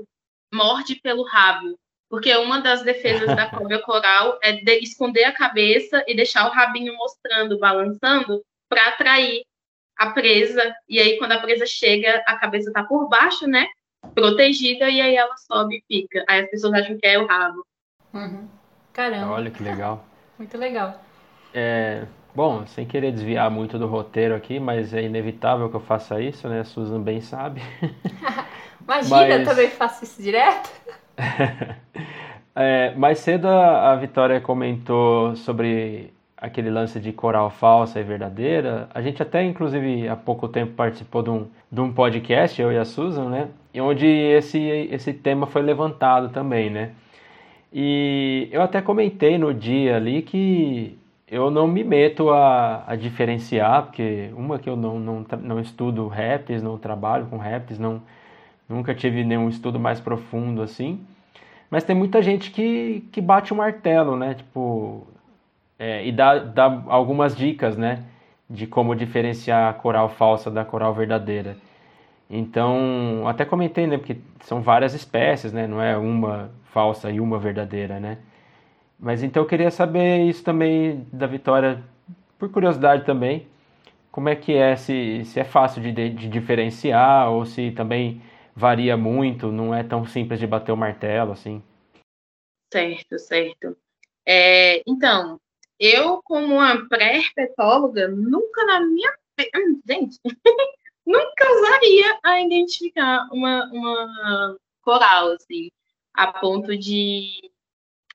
morde pelo rabo. Porque uma das defesas da cobra coral é de esconder a cabeça e deixar o rabinho mostrando, balançando, para atrair a presa. E aí, quando a presa chega, a cabeça está por baixo, né? Protegida, e aí ela sobe e fica. Aí as pessoas acham que é o rabo. Uhum. Caramba. Olha que legal. Muito legal. É, bom, sem querer desviar muito do roteiro aqui, mas é inevitável que eu faça isso, né? A Susan bem sabe. Imagina, mas... eu também faço isso direto. é, mais cedo a, a Vitória comentou sobre aquele lance de coral falsa e verdadeira. A gente até, inclusive, há pouco tempo participou de um, de um podcast, eu e a Susan, né? Onde esse, esse tema foi levantado também, né? E eu até comentei no dia ali que eu não me meto a, a diferenciar, porque uma que eu não, não, não estudo raps, não trabalho com raps, não, nunca tive nenhum estudo mais profundo assim. Mas tem muita gente que, que bate o martelo, né? Tipo, é, e dá, dá algumas dicas, né? De como diferenciar a coral falsa da coral verdadeira. Então, até comentei, né? Porque são várias espécies, né? Não é uma falsa e uma verdadeira, né? Mas então eu queria saber isso também da Vitória, por curiosidade também. Como é que é, se, se é fácil de, de diferenciar ou se também varia muito, não é tão simples de bater o martelo, assim. Certo, certo. É, então, eu, como uma pré-herpetóloga, nunca na minha. Hum, gente, nunca usaria a identificar uma, uma coral, assim, a ponto de,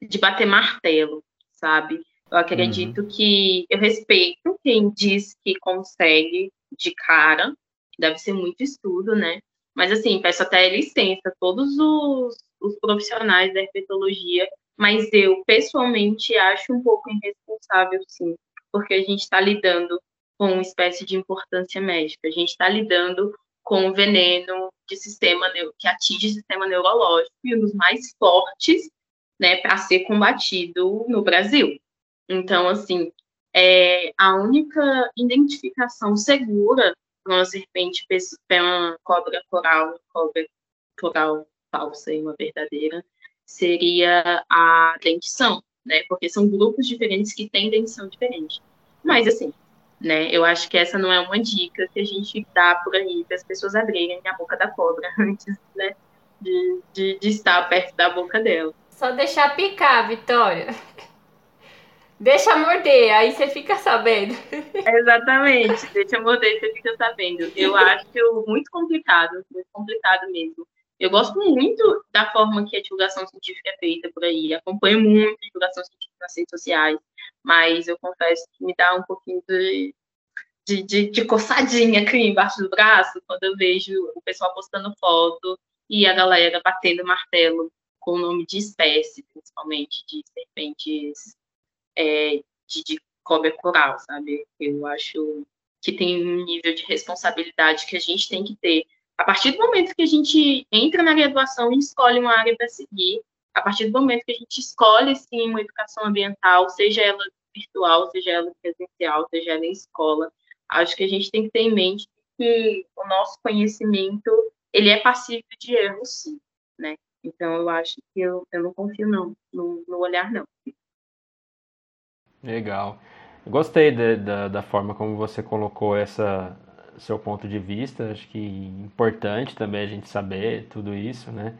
de bater martelo, sabe? Eu acredito uhum. que eu respeito quem diz que consegue de cara, deve ser muito estudo, né? Mas, assim, peço até licença a todos os, os profissionais da herpetologia, mas eu, pessoalmente, acho um pouco irresponsável, sim, porque a gente está lidando com uma espécie de importância médica, a gente está lidando com um veneno de sistema que atinge o sistema neurológico e um dos mais fortes, né, para ser combatido no Brasil. Então, assim, é, a única identificação segura uma serpente, uma cobra coral, cobra coral falsa e uma verdadeira, seria a dentição, né? Porque são grupos diferentes que têm dentição diferente. Mas, assim, né? Eu acho que essa não é uma dica que a gente dá por aí para as pessoas abrirem a boca da cobra antes, né? De, de, de estar perto da boca dela. Só deixar picar, Vitória. Deixa morder, aí você fica sabendo. Exatamente, deixa morder, você fica sabendo. Eu acho muito complicado, muito complicado mesmo. Eu gosto muito da forma que a divulgação científica é feita por aí. Acompanho muito a divulgação científica nas redes sociais, mas eu confesso que me dá um pouquinho de, de, de, de coçadinha aqui embaixo do braço quando eu vejo o pessoal postando foto e a galera batendo martelo com o nome de espécie, principalmente de serpentes é, de, de cobra coral, sabe? Eu acho que tem um nível de responsabilidade que a gente tem que ter. A partir do momento que a gente entra na graduação e escolhe uma área para seguir, a partir do momento que a gente escolhe, sim, uma educação ambiental, seja ela virtual, seja ela presencial, seja ela em escola, acho que a gente tem que ter em mente que o nosso conhecimento, ele é passível de erro, sim, né? Então, eu acho que eu, eu não confio, não, no, no olhar, não. Legal. Gostei de, da, da forma como você colocou essa seu ponto de vista. Acho que é importante também a gente saber tudo isso, né?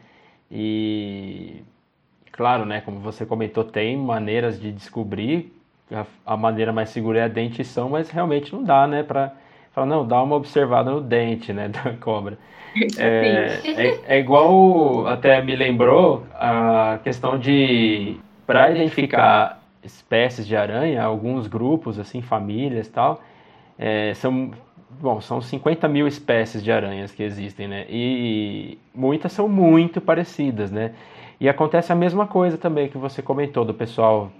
E claro, né? Como você comentou, tem maneiras de descobrir. A, a maneira mais segura é a dentição, mas realmente não dá, né? Para falar não, dá uma observada no dente, né, da cobra. É, é, é, igual, até me lembrou a questão de para identificar espécies de aranha, alguns grupos, assim, famílias tal, é, são, bom, são 50 mil espécies de aranhas que existem, né? E muitas são muito parecidas, né? E acontece a mesma coisa também que você comentou, do pessoal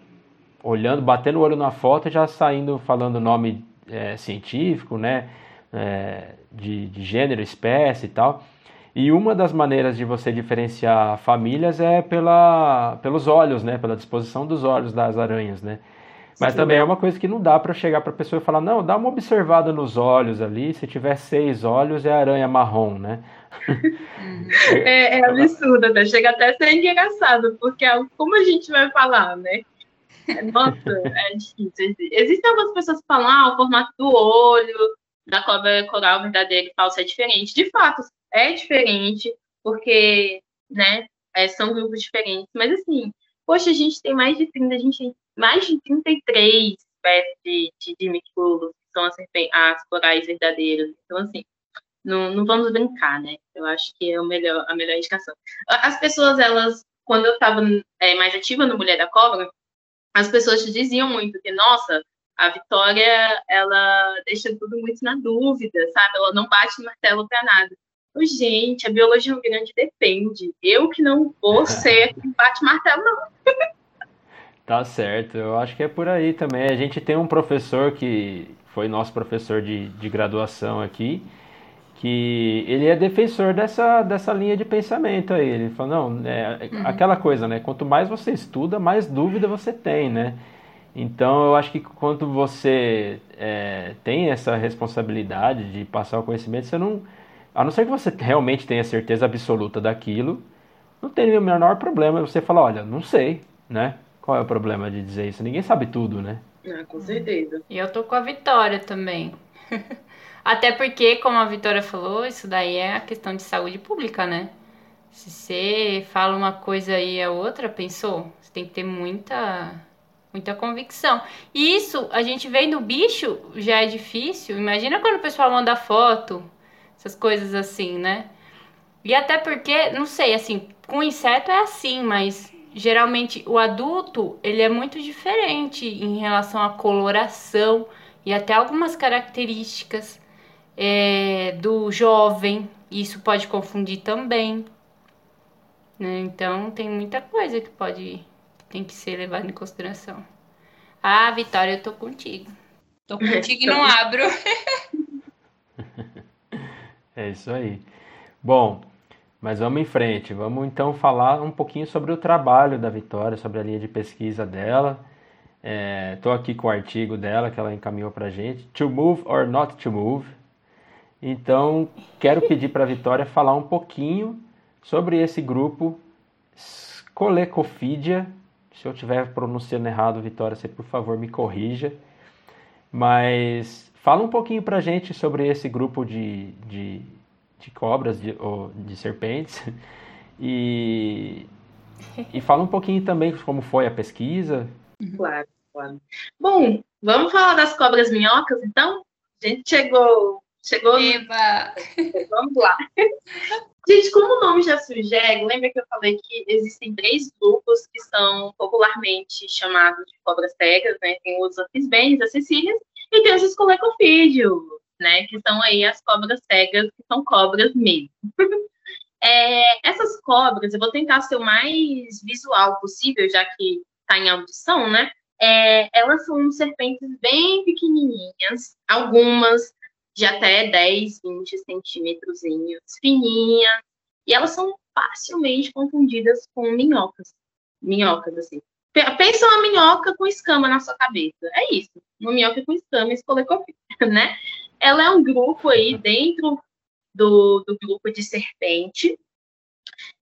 olhando, batendo o olho na foto já saindo falando nome é, científico, né? É, de, de gênero, espécie e tal. E uma das maneiras de você diferenciar famílias é pela, pelos olhos, né? Pela disposição dos olhos das aranhas, né? Mas Sim. também é uma coisa que não dá para chegar para a pessoa e falar, não, dá uma observada nos olhos ali, se tiver seis olhos é aranha marrom, né? é, é absurdo, né? chega até a ser engraçado, porque é como a gente vai falar, né? Nossa, é difícil. Existem algumas pessoas que falam, ah, o formato do olho da cobra coral verdadeira e falsa é diferente. De fato, é diferente, porque, né, é, são grupos diferentes. Mas, assim, poxa, a gente tem mais de 30, a gente tem mais de 33 espécies de, de, de que são as, as corais verdadeiras. Então, assim, não, não vamos brincar, né? Eu acho que é o melhor, a melhor indicação. As pessoas, elas, quando eu estava é, mais ativa no Mulher da Cobra, as pessoas diziam muito que, nossa, a Vitória, ela deixa tudo muito na dúvida, sabe? Ela não bate no martelo para nada. Gente, a biologia é um grande depende. Eu que não vou ser que bate martelo, não. Tá certo, eu acho que é por aí também. A gente tem um professor que foi nosso professor de, de graduação aqui, que ele é defensor dessa, dessa linha de pensamento aí. Ele falou, não, é, uhum. aquela coisa, né? Quanto mais você estuda, mais dúvida você tem, né? Então eu acho que quando você é, tem essa responsabilidade de passar o conhecimento, você não a não ser que você realmente tenha certeza absoluta daquilo, não tem o menor problema você falar, olha, não sei, né? Qual é o problema de dizer isso? Ninguém sabe tudo, né? Ah, com certeza. E eu tô com a Vitória também. Até porque, como a Vitória falou, isso daí é a questão de saúde pública, né? Se você fala uma coisa e a outra, pensou? Você tem que ter muita muita convicção. E isso, a gente vem no bicho, já é difícil. Imagina quando o pessoal manda foto essas coisas assim, né? E até porque, não sei, assim, com inseto é assim, mas geralmente o adulto, ele é muito diferente em relação à coloração e até algumas características é, do jovem. Isso pode confundir também. Né? Então, tem muita coisa que pode tem que ser levada em consideração. Ah, Vitória, eu tô contigo. Tô contigo e não abro. É isso aí. Bom, mas vamos em frente. Vamos então falar um pouquinho sobre o trabalho da Vitória, sobre a linha de pesquisa dela. Estou é, aqui com o artigo dela que ela encaminhou para gente, To Move or Not to Move. Então, quero pedir para a Vitória falar um pouquinho sobre esse grupo Scolecophidia. Se eu estiver pronunciando errado, Vitória, você por favor me corrija. Mas Fala um pouquinho pra gente sobre esse grupo de, de, de cobras, de, ou de serpentes, e, e fala um pouquinho também como foi a pesquisa. Claro, claro. Bom, vamos falar das cobras minhocas, então? A gente chegou, Chegou? Eba! Vamos lá. Gente, como o nome já sugere, lembra que eu falei que existem três grupos que são popularmente chamados de cobras cegas, né? Tem os anfisbênios, as cecílias, e tem os escolecofídeos, né? Que são aí as cobras cegas, que são cobras mesmo. é, essas cobras, eu vou tentar ser o mais visual possível, já que está em audição, né? É, elas são serpentes bem pequenininhas, algumas de até 10, 20 centímetros, fininhas, e elas são facilmente confundidas com minhocas. Minhocas, assim. Pensa uma minhoca com escama na sua cabeça. É isso. Uma minhoca com escama e escolecofita, né? Ela é um grupo aí dentro do, do grupo de serpente.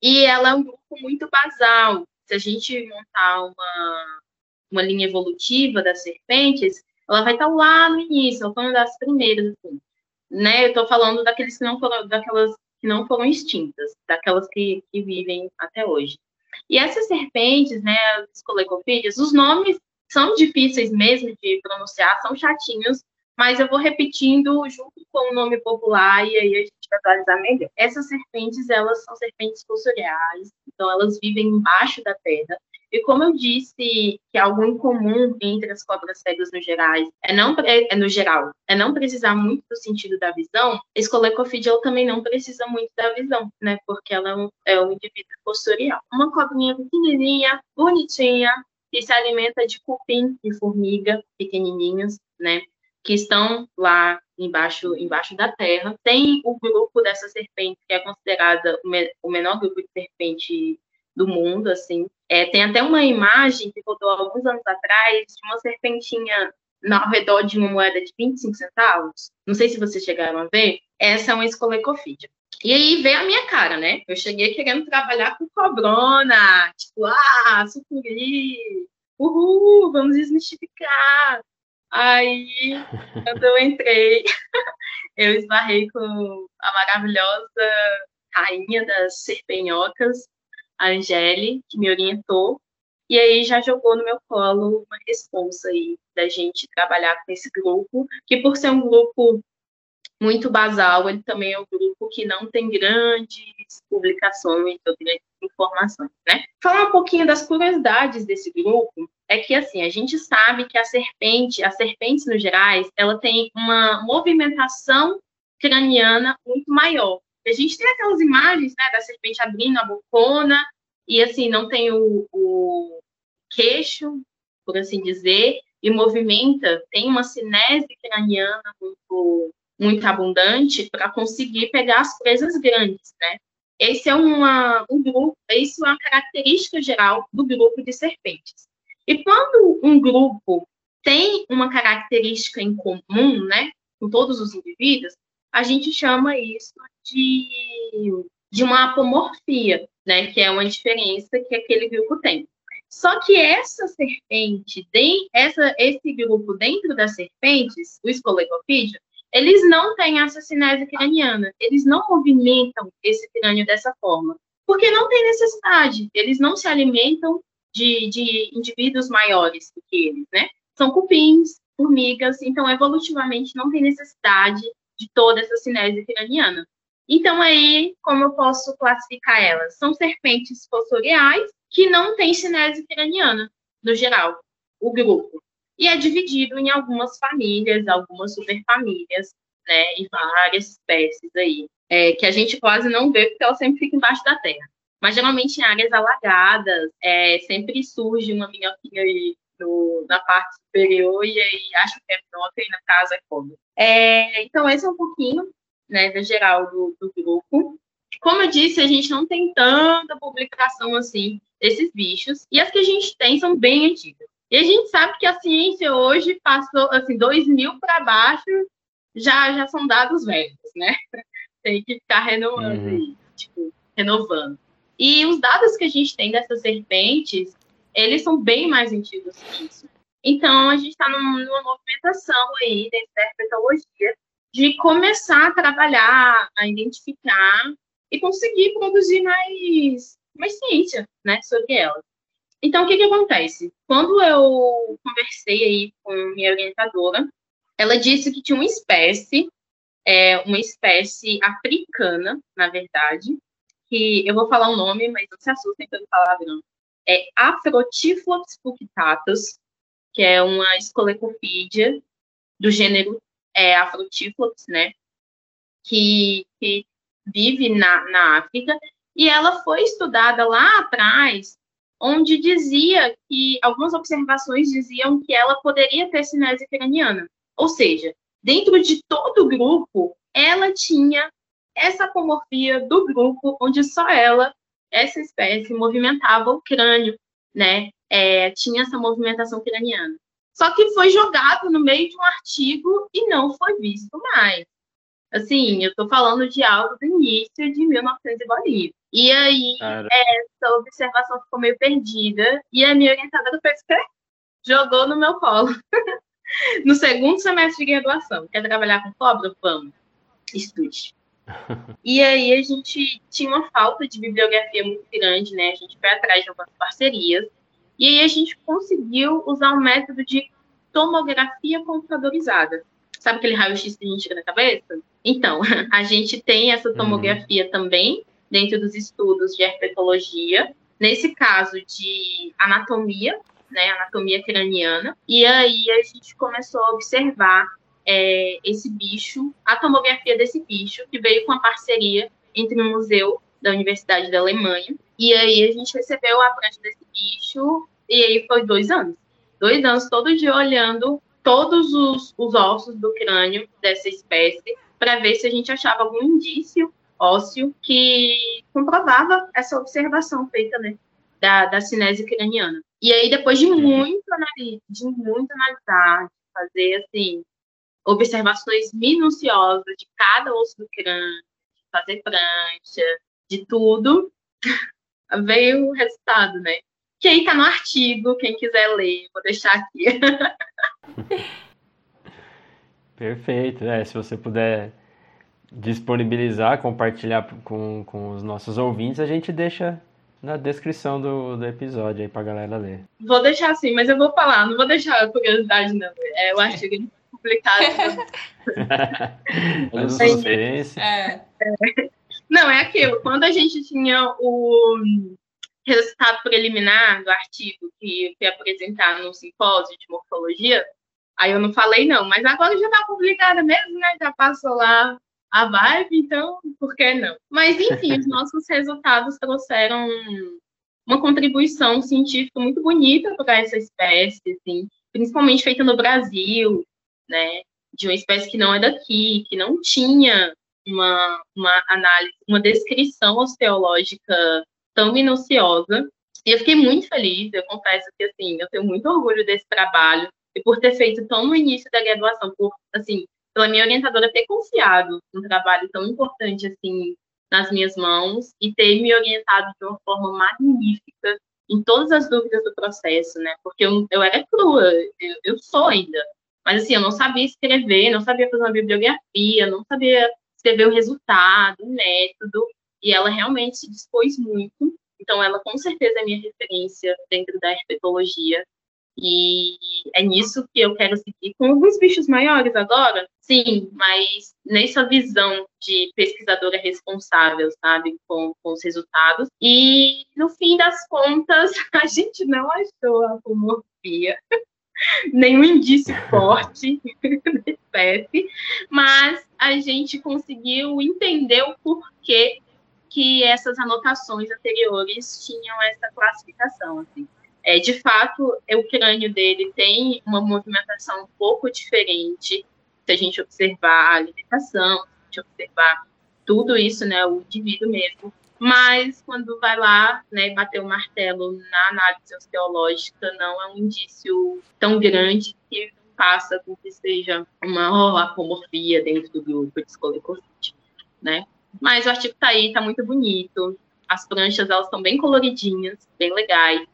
E ela é um grupo muito basal. Se a gente montar uma, uma linha evolutiva das serpentes, ela vai estar lá no início, ela foi uma das primeiras, assim. Né? Eu estou falando daqueles que não foram, daquelas que não foram extintas, daquelas que, que vivem até hoje. E essas serpentes, né, as escolecofídeas, os nomes são difíceis mesmo de pronunciar, são chatinhos, mas eu vou repetindo junto com o nome popular e aí a gente vai atualizar melhor. Essas serpentes, elas são serpentes fossoriais, então elas vivem embaixo da terra e como eu disse, que é algo incomum entre as cobras cegas no gerais é não é, no geral, é não precisar muito do sentido da visão, Escolecophidial também não precisa muito da visão, né? Porque ela é um, é um indivíduo posterior. Uma cobrinha pequenininha, bonitinha, que se alimenta de cupim e formiga pequenininhos, né? Que estão lá embaixo, embaixo da terra. Tem o grupo dessa serpente, que é considerada o menor grupo de serpente do mundo, assim. É, tem até uma imagem que rodou alguns anos atrás de uma serpentinha ao redor de uma moeda de 25 centavos. Não sei se vocês chegaram a ver. Essa é uma escolecofídia. E aí veio a minha cara, né? Eu cheguei querendo trabalhar com cobrona, tipo, ah, sucuri, uhul, vamos desmistificar. Aí, quando eu entrei, eu esbarrei com a maravilhosa rainha das serpenhocas, a Angele, que me orientou, e aí já jogou no meu colo uma responsa aí da gente trabalhar com esse grupo, que por ser um grupo muito basal, ele também é um grupo que não tem grandes publicações ou grandes informações, né? Falar um pouquinho das curiosidades desse grupo é que assim a gente sabe que a serpente, as serpentes no gerais, ela tem uma movimentação craniana muito maior a gente tem aquelas imagens, né, da serpente abrindo a bocona, e assim, não tem o, o queixo, por assim dizer, e movimenta, tem uma cinese craniana muito, muito abundante para conseguir pegar as presas grandes, né? Esse é uma, um grupo, isso é uma característica geral do grupo de serpentes. E quando um grupo tem uma característica em comum, né, com todos os indivíduos, a gente chama isso de, de uma apomorfia, né, que é uma diferença que aquele grupo tem. Só que essa serpente, essa, esse grupo dentro das serpentes, o escolecofídeo, eles não têm essa cinese craniana, eles não movimentam esse crânio dessa forma, porque não tem necessidade, eles não se alimentam de, de indivíduos maiores do que eles, né? São cupins, formigas, então evolutivamente não tem necessidade de toda essa cinese craniana. Então, aí, como eu posso classificar elas? São serpentes fossoriais que não têm cinese craniana, no geral, o grupo. E é dividido em algumas famílias, algumas superfamílias, né, e várias espécies aí, é, que a gente quase não vê porque ela sempre fica embaixo da terra. Mas geralmente em áreas alagadas, é, sempre surge uma minhoquinha aí no, na parte superior e aí acho que é e na casa é como. É, então, esse é um pouquinho, né, da geral do, do grupo. Como eu disse, a gente não tem tanta publicação assim desses bichos, e as que a gente tem são bem antigas. E a gente sabe que a ciência hoje passou, assim, dois mil para baixo, já, já são dados velhos, né? tem que ficar renovando uhum. tipo, renovando. E os dados que a gente tem dessas serpentes, eles são bem mais antigos que isso. Então, a gente está numa movimentação aí dentro da herpetologia de começar a trabalhar, a identificar e conseguir produzir mais, mais ciência né, sobre elas. Então, o que, que acontece? Quando eu conversei aí com minha orientadora, ela disse que tinha uma espécie é uma espécie africana, na verdade, que eu vou falar o nome, mas não se assustem pelo palavrão. É Afrotiflops punctatus, que é uma escolecopídia do gênero é, Afrotiflops, né? Que, que vive na, na África, e ela foi estudada lá atrás, onde dizia que algumas observações diziam que ela poderia ter cinese craniana. Ou seja, dentro de todo o grupo, ela tinha essa apomorfia do grupo, onde só ela, essa espécie, movimentava o crânio, né? É, tinha essa movimentação craniana. Só que foi jogado no meio de um artigo e não foi visto mais. Assim, eu estou falando de algo do início de 1900 e bolinha. E aí, essa observação ficou meio perdida. E a minha orientadora fez o quê? Jogou no meu colo. no segundo semestre de graduação. Quer trabalhar com cobra? Vamos. Estude. E aí a gente tinha uma falta de bibliografia muito grande, né? A gente foi atrás de algumas parcerias. E aí a gente conseguiu usar um método de tomografia computadorizada. Sabe aquele raio-x que a gente tira na cabeça? Então, a gente tem essa uhum. tomografia uhum. também dentro dos estudos de herpetologia, nesse caso de anatomia, né, anatomia craniana, e aí a gente começou a observar é, esse bicho, a tomografia desse bicho, que veio com a parceria entre o museu da Universidade da Alemanha, e aí a gente recebeu a prancha desse bicho, e aí foi dois anos. Dois anos todo dia olhando todos os, os ossos do crânio dessa espécie, para ver se a gente achava algum indício ósseo que comprovava essa observação feita né, da, da cinese craniana. E aí, depois de muito, de muito analisar, fazer assim, observações minuciosas de cada osso do crânio, de fazer prancha, de tudo, veio o resultado, né? Que aí tá no artigo, quem quiser ler, vou deixar aqui. Perfeito, é, se você puder disponibilizar, compartilhar com, com os nossos ouvintes, a gente deixa na descrição do, do episódio aí pra galera ler. Vou deixar assim, mas eu vou falar, não vou deixar a curiosidade, não. É, o artigo publicado. Mas. É. é. Não, é aquilo. Quando a gente tinha o resultado preliminar do artigo que eu fui apresentar no simpósio de morfologia, aí eu não falei não, mas agora já está publicada mesmo, né? Já passou lá a vibe, então por que não? Mas, enfim, os nossos resultados trouxeram uma contribuição científica muito bonita para essa espécie, assim, principalmente feita no Brasil, né, de uma espécie que não é daqui, que não tinha uma, uma análise, uma descrição osteológica tão minuciosa. E eu fiquei muito feliz, eu confesso que, assim, eu tenho muito orgulho desse trabalho e por ter feito tão no início da graduação, por, assim, pela minha orientadora ter confiado um trabalho tão importante assim nas minhas mãos e ter me orientado de uma forma magnífica em todas as dúvidas do processo, né? Porque eu, eu era crua, eu, eu sou ainda. Mas assim, eu não sabia escrever, não sabia fazer uma bibliografia, não sabia escrever o resultado, o método, e ela realmente se dispôs muito. Então, ela com certeza é minha referência dentro da herpetologia. E é nisso que eu quero seguir com alguns bichos maiores agora, sim, mas nessa visão de pesquisadora responsável, sabe, com, com os resultados. E no fim das contas, a gente não achou a homofobia, nenhum indício forte da espécie, mas a gente conseguiu entender o porquê que essas anotações anteriores tinham essa classificação, assim. É, de fato, o crânio dele tem uma movimentação um pouco diferente, se a gente observar a alimentação, se a gente observar tudo isso, né, o indivíduo mesmo. Mas quando vai lá, né, bater o martelo na análise osteológica, não é um indício tão grande que faça com que seja uma apomorfia dentro do grupo de escolecocite, né? Mas o artigo tá aí, tá muito bonito. As pranchas, elas estão bem coloridinhas, bem legais.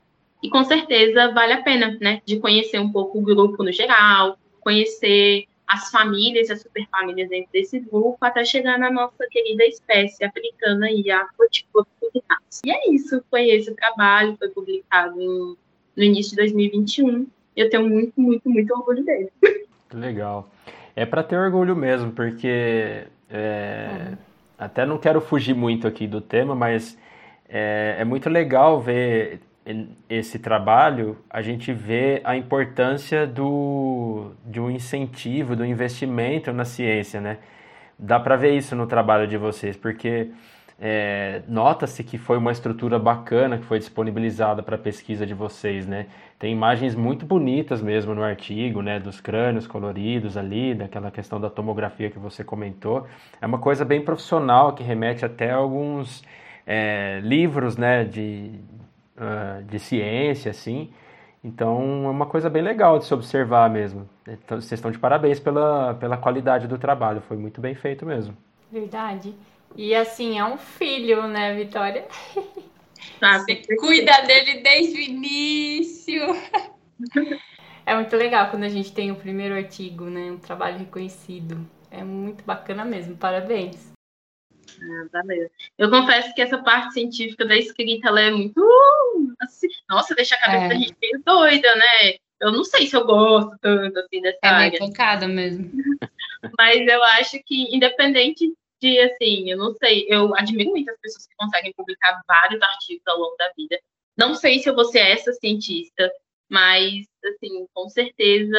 E com certeza vale a pena, né, de conhecer um pouco o grupo no geral, conhecer as famílias, as superfamílias dentro desse grupo, até chegar na nossa querida espécie africana e a Coticopus E é isso, foi esse o trabalho, foi publicado em, no início de 2021. Eu tenho muito, muito, muito orgulho dele. Legal. É para ter orgulho mesmo, porque é, uhum. até não quero fugir muito aqui do tema, mas é, é muito legal ver esse trabalho, a gente vê a importância do, um incentivo, do investimento na ciência, né? Dá para ver isso no trabalho de vocês, porque é, nota-se que foi uma estrutura bacana que foi disponibilizada para a pesquisa de vocês, né? Tem imagens muito bonitas mesmo no artigo, né? Dos crânios coloridos ali, daquela questão da tomografia que você comentou. É uma coisa bem profissional que remete até alguns é, livros, né? De, uh, de ciência, assim. Então é uma coisa bem legal de se observar mesmo. Então, vocês estão de parabéns pela, pela qualidade do trabalho, foi muito bem feito mesmo. Verdade. E assim, é um filho, né, Vitória? Ah, Você cuida dele desde o início. É muito legal quando a gente tem o primeiro artigo, né? Um trabalho reconhecido. É muito bacana mesmo. Parabéns. Ah, valeu. Eu confesso que essa parte científica da escrita ela é muito. Uh, assim, nossa, deixa a cabeça é. da gente meio doida, né? Eu não sei se eu gosto tanto assim dessa é área. É focada mesmo. Mas eu acho que, independente de, assim, eu não sei, eu admiro muitas pessoas que conseguem publicar vários artigos ao longo da vida. Não sei se eu vou ser essa cientista, mas, assim, com certeza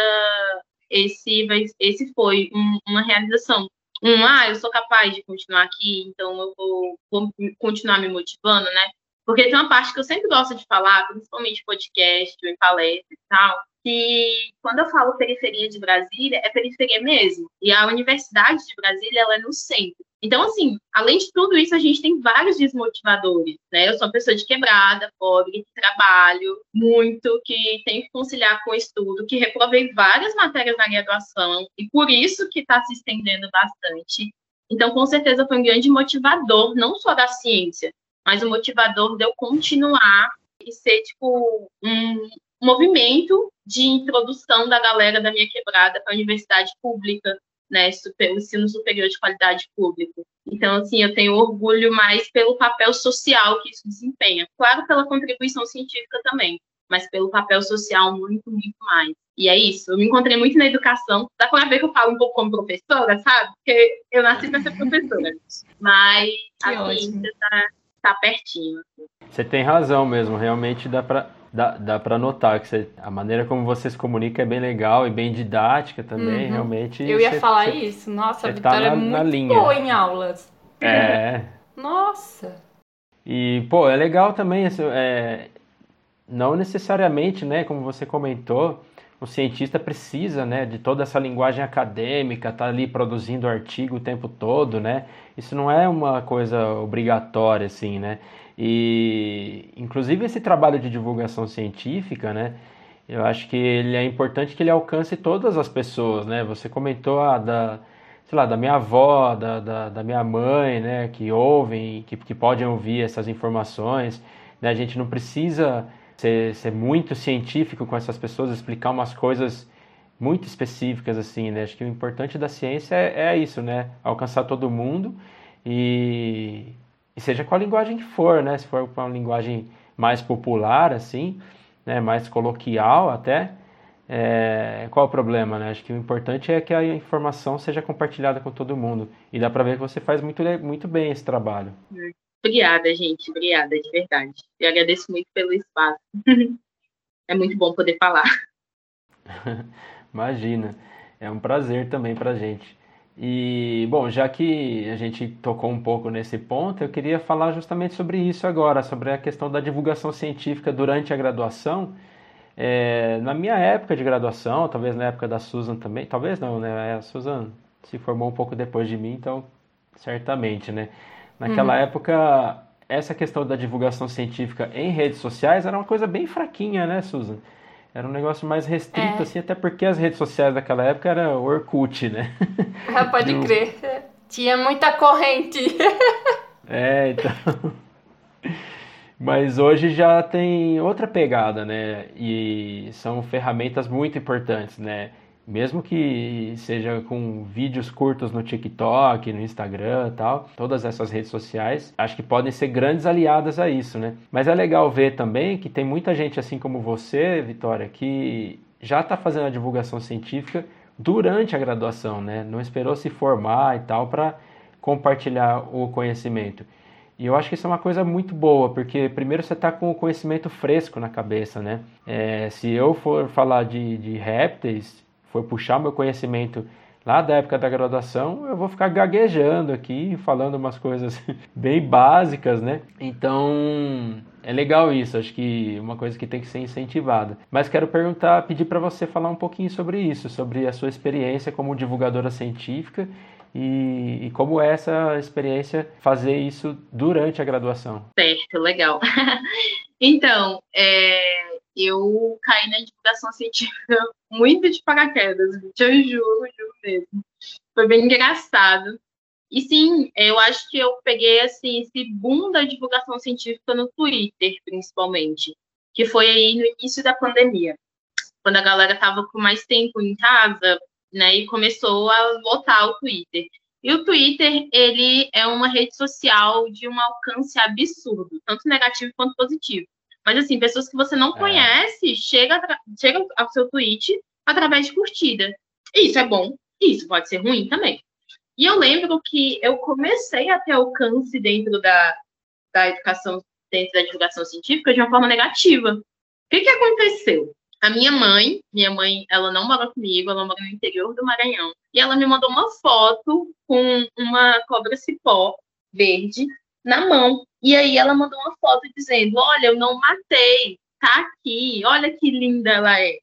esse, vai, esse foi um, uma realização um, ah, eu sou capaz de continuar aqui, então eu vou, vou, continuar me motivando, né? Porque tem uma parte que eu sempre gosto de falar, principalmente podcast, em palestra e tal, que quando eu falo periferia de Brasília, é periferia mesmo. E a Universidade de Brasília, ela é no centro. Então, assim, além de tudo isso, a gente tem vários desmotivadores, né? Eu sou uma pessoa de quebrada, pobre, que trabalho muito, que tenho que conciliar com o estudo, que reprovei várias matérias na graduação, e por isso que está se estendendo bastante. Então, com certeza, foi um grande motivador, não só da ciência, mas um motivador de eu continuar e ser, tipo, um movimento de introdução da galera da minha quebrada para a universidade pública, né, super, o ensino superior de qualidade público. Então, assim, eu tenho orgulho mais pelo papel social que isso desempenha. Claro, pela contribuição científica também, mas pelo papel social muito, muito mais. E é isso, eu me encontrei muito na educação. Dá para ver que eu falo um pouco como professora, sabe? Porque eu nasci para ser professora. Mas que a ciência está tá pertinho. Você tem razão mesmo, realmente dá para dá, dá para notar que você, a maneira como você se comunica é bem legal e bem didática também, uhum. realmente. Eu ia você, falar você, isso. Nossa, a tá Vitória tá na, é muito na linha. boa em aulas. É. Nossa. E, pô, é legal também, é, não necessariamente, né, como você comentou, o cientista precisa, né, de toda essa linguagem acadêmica, tá ali produzindo artigo o tempo todo, né? Isso não é uma coisa obrigatória, assim, né? E, inclusive, esse trabalho de divulgação científica, né? Eu acho que ele é importante que ele alcance todas as pessoas, né? Você comentou a da, sei lá, da minha avó, da, da, da minha mãe, né? Que ouvem, que, que podem ouvir essas informações. Né? A gente não precisa ser, ser muito científico com essas pessoas, explicar umas coisas muito específicas assim, né? Acho que o importante da ciência é, é isso, né? Alcançar todo mundo e e seja a linguagem que for, né? Se for uma linguagem mais popular, assim, né? mais coloquial até, é... qual o problema, né? Acho que o importante é que a informação seja compartilhada com todo mundo. E dá para ver que você faz muito, muito bem esse trabalho. Obrigada, gente. Obrigada, de verdade. Eu agradeço muito pelo espaço. é muito bom poder falar. Imagina. É um prazer também pra gente. E, bom, já que a gente tocou um pouco nesse ponto, eu queria falar justamente sobre isso agora, sobre a questão da divulgação científica durante a graduação. É, na minha época de graduação, talvez na época da Susan também, talvez não, né? A Susan se formou um pouco depois de mim, então certamente, né? Naquela uhum. época, essa questão da divulgação científica em redes sociais era uma coisa bem fraquinha, né, Susan? Era um negócio mais restrito, é. assim, até porque as redes sociais daquela época era Orkut, né? Ah, pode crer. Tinha muita corrente. é, então. Mas hoje já tem outra pegada, né? E são ferramentas muito importantes, né? Mesmo que seja com vídeos curtos no TikTok, no Instagram tal, todas essas redes sociais, acho que podem ser grandes aliadas a isso, né? Mas é legal ver também que tem muita gente assim como você, Vitória, que já está fazendo a divulgação científica durante a graduação, né? Não esperou se formar e tal para compartilhar o conhecimento. E eu acho que isso é uma coisa muito boa, porque primeiro você está com o conhecimento fresco na cabeça, né? É, se eu for falar de, de répteis, for puxar meu conhecimento lá da época da graduação, eu vou ficar gaguejando aqui, falando umas coisas bem básicas, né? Então, é legal isso, acho que uma coisa que tem que ser incentivada. Mas quero perguntar, pedir para você falar um pouquinho sobre isso, sobre a sua experiência como divulgadora científica e, e, como é essa experiência fazer isso durante a graduação. Certo, legal. então, é, eu caí na divulgação científica muito de paraquedas, eu juro, juro mesmo. Foi bem engraçado. E sim, eu acho que eu peguei assim, esse boom da divulgação científica no Twitter, principalmente, que foi aí no início da pandemia, quando a galera estava com mais tempo em casa, né, e começou a lotar o Twitter. E o Twitter, ele é uma rede social de um alcance absurdo, tanto negativo quanto positivo. Mas, assim, pessoas que você não é. conhece, chega, chega ao seu tweet através de curtida. Isso é bom, isso pode ser ruim também. E eu lembro que eu comecei a ter alcance dentro da, da educação, dentro da divulgação científica de uma forma negativa. O que, que aconteceu? A minha mãe, minha mãe, ela não mora comigo, ela mora no interior do Maranhão. E ela me mandou uma foto com uma cobra cipó verde na mão. E aí ela mandou uma foto dizendo: Olha, eu não matei, tá aqui, olha que linda ela é.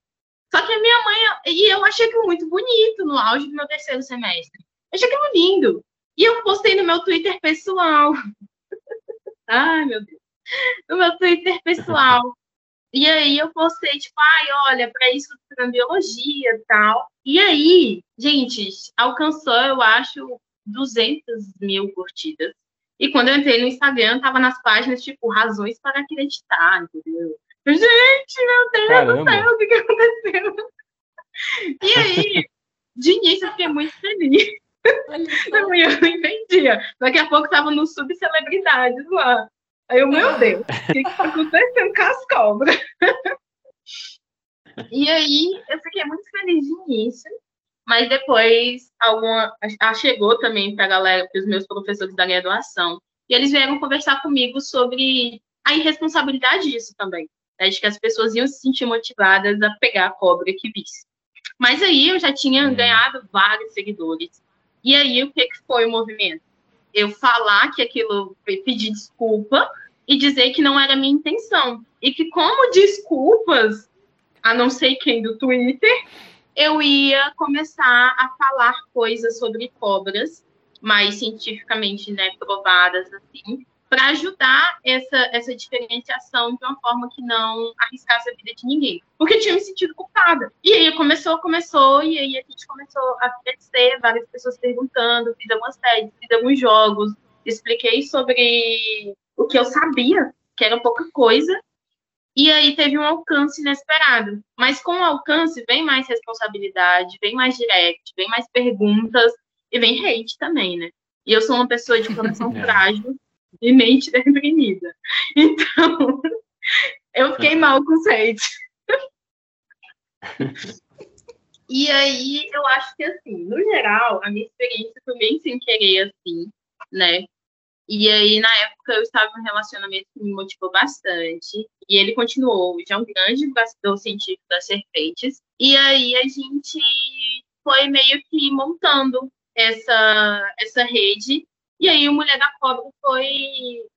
Só que a minha mãe, e eu achei aquilo muito bonito no auge do meu terceiro semestre. Eu achei aquilo lindo. E eu postei no meu Twitter pessoal. Ai, meu Deus. No meu Twitter pessoal. E aí eu postei, tipo, ai, olha, para isso na biologia e tal. E aí, gente, alcançou, eu acho, 200 mil curtidas. E quando eu entrei no Instagram, tava nas páginas, tipo, razões para acreditar, entendeu? Gente, meu Deus Caramba. do céu, o que, que aconteceu? E aí, de início, eu fiquei muito feliz. Eu não entendia. Daqui a pouco tava no subcelebridades lá. Aí eu, meu Deus, o que está acontecendo com as cobras? e aí eu fiquei muito feliz de início, mas depois alguma a, chegou também para a galera, para os meus professores da graduação, e eles vieram conversar comigo sobre a irresponsabilidade disso também, né, de que as pessoas iam se sentir motivadas a pegar a cobra que visse. Mas aí eu já tinha ganhado vários seguidores. E aí o que, que foi o movimento? eu falar que aquilo, pedir desculpa e dizer que não era minha intenção. E que, como desculpas, a não sei quem do Twitter, eu ia começar a falar coisas sobre cobras, mais cientificamente né, provadas, assim, para ajudar essa, essa diferenciação de uma forma que não arriscasse a vida de ninguém. Porque eu tinha me sentido culpada. E aí começou, começou, e aí a gente começou a crescer, várias pessoas perguntando, fiz algumas teses, fiz alguns jogos, expliquei sobre o que eu sabia, que era pouca coisa, e aí teve um alcance inesperado. Mas com o alcance vem mais responsabilidade, vem mais direct, vem mais perguntas, e vem hate também, né? E eu sou uma pessoa de coração é. frágil, e mente deprimida. Então, eu fiquei mal com o hate. E aí, eu acho que, assim, no geral, a minha experiência foi bem sem querer, assim, né? E aí, na época, eu estava em um relacionamento que me motivou bastante. E ele continuou, já é um grande divulgador científico das serpentes. E aí, a gente foi meio que montando essa, essa rede e aí o Mulher da Cobra foi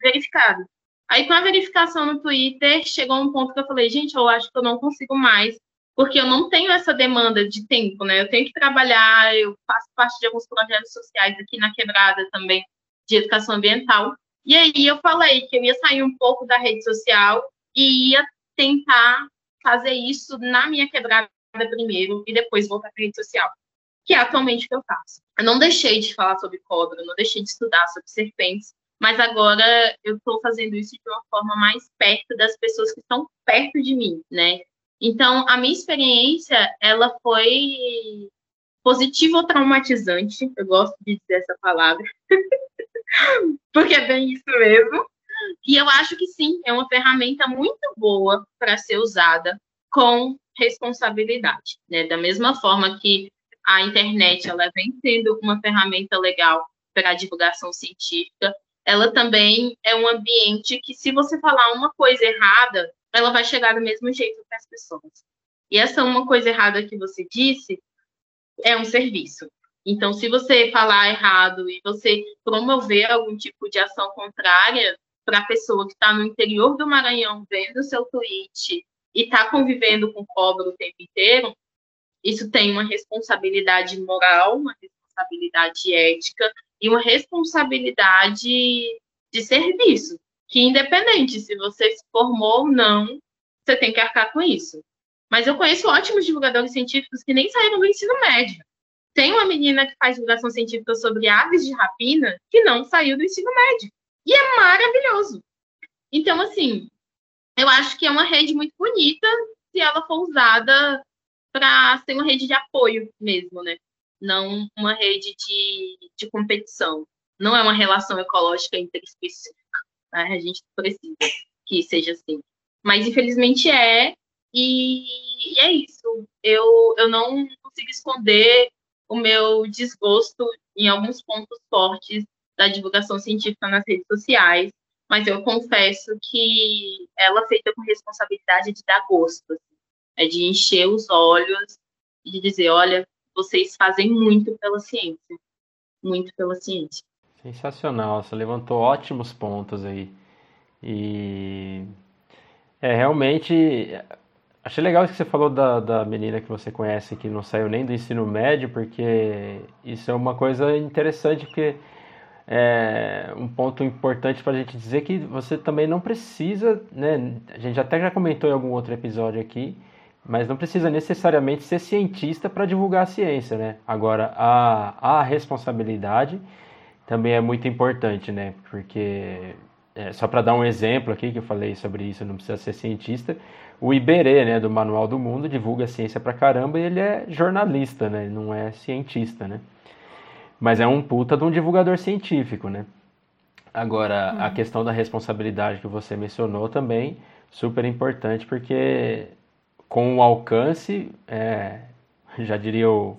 verificado. Aí com a verificação no Twitter, chegou um ponto que eu falei, gente, eu acho que eu não consigo mais, porque eu não tenho essa demanda de tempo, né? Eu tenho que trabalhar, eu faço parte de alguns projetos sociais aqui na Quebrada também, de educação ambiental. E aí eu falei que eu ia sair um pouco da rede social e ia tentar fazer isso na minha quebrada primeiro e depois voltar para a rede social que é atualmente o que eu faço. Eu não deixei de falar sobre cobra, não deixei de estudar sobre serpentes, mas agora eu estou fazendo isso de uma forma mais perto das pessoas que estão perto de mim, né? Então, a minha experiência, ela foi positiva ou traumatizante, eu gosto de dizer essa palavra, porque é bem isso mesmo. E eu acho que sim, é uma ferramenta muito boa para ser usada com responsabilidade, né? Da mesma forma que a internet ela vem sendo uma ferramenta legal para a divulgação científica, ela também é um ambiente que, se você falar uma coisa errada, ela vai chegar do mesmo jeito para as pessoas. E essa uma coisa errada que você disse é um serviço. Então, se você falar errado e você promover algum tipo de ação contrária para a pessoa que está no interior do Maranhão vendo seu tweet e está convivendo com cobra o tempo inteiro, isso tem uma responsabilidade moral, uma responsabilidade ética e uma responsabilidade de serviço, que independente se você se formou ou não, você tem que arcar com isso. Mas eu conheço ótimos divulgadores científicos que nem saíram do ensino médio. Tem uma menina que faz divulgação científica sobre aves de rapina que não saiu do ensino médio. E é maravilhoso. Então, assim, eu acho que é uma rede muito bonita se ela for usada para ser uma rede de apoio mesmo, né? Não uma rede de, de competição. Não é uma relação ecológica interespecífica. Né? A gente precisa que seja assim. Mas, infelizmente, é. E, e é isso. Eu, eu não consigo esconder o meu desgosto em alguns pontos fortes da divulgação científica nas redes sociais, mas eu confesso que ela feita com responsabilidade de dar gosto, é de encher os olhos e de dizer, olha, vocês fazem muito pela ciência, muito pela ciência. Sensacional, você levantou ótimos pontos aí. E é realmente Achei legal que você falou da, da menina que você conhece que não saiu nem do ensino médio, porque isso é uma coisa interessante, porque é um ponto importante para a gente dizer que você também não precisa, né? A gente até já comentou em algum outro episódio aqui, mas não precisa necessariamente ser cientista para divulgar a ciência, né? Agora, a, a responsabilidade também é muito importante, né? Porque, é, só para dar um exemplo aqui, que eu falei sobre isso, não precisa ser cientista, o Iberê, né, do Manual do Mundo, divulga ciência pra caramba e ele é jornalista, né, não é cientista, né. Mas é um puta de um divulgador científico, né. Agora, a uhum. questão da responsabilidade que você mencionou também, super importante, porque com o alcance, é, já diria o,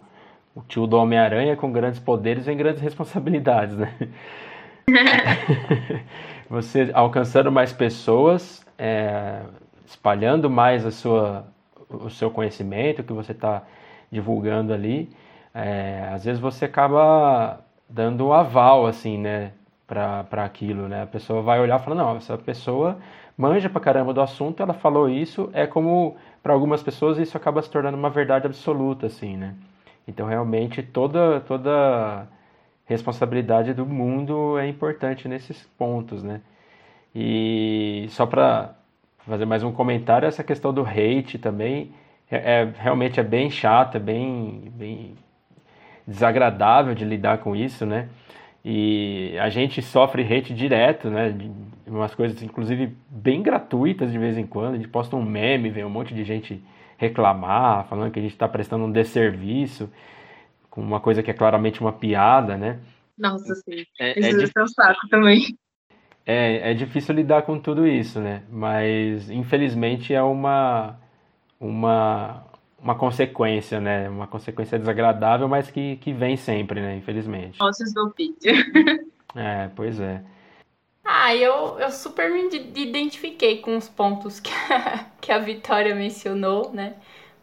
o tio do Homem-Aranha, com grandes poderes vem grandes responsabilidades, né? você alcançando mais pessoas, é, espalhando mais a sua, o seu conhecimento que você está divulgando ali, é, às vezes você acaba dando um aval, assim, né, para aquilo, né? A pessoa vai olhar e falar, não, essa pessoa manja pra caramba do assunto, ela falou isso, é como, para algumas pessoas, isso acaba se tornando uma verdade absoluta, assim, né? Então, realmente, toda, toda responsabilidade do mundo é importante nesses pontos, né? E só para fazer mais um comentário, essa questão do hate também é, é, realmente é bem chato, é bem, bem desagradável de lidar com isso, né? E a gente sofre hate direto, né? De umas coisas, inclusive, bem gratuitas de vez em quando. A gente posta um meme, vem um monte de gente reclamar, falando que a gente está prestando um desserviço, com uma coisa que é claramente uma piada, né? Nossa, sim. É, Isso é, é um saco também. É, é difícil lidar com tudo isso, né? Mas infelizmente é uma, uma, uma consequência, né? Uma consequência desagradável, mas que, que vem sempre, né? Infelizmente. Ossos do ofício. é, pois é. Ah, eu, eu super me identifiquei com os pontos que a, que a Vitória mencionou, né?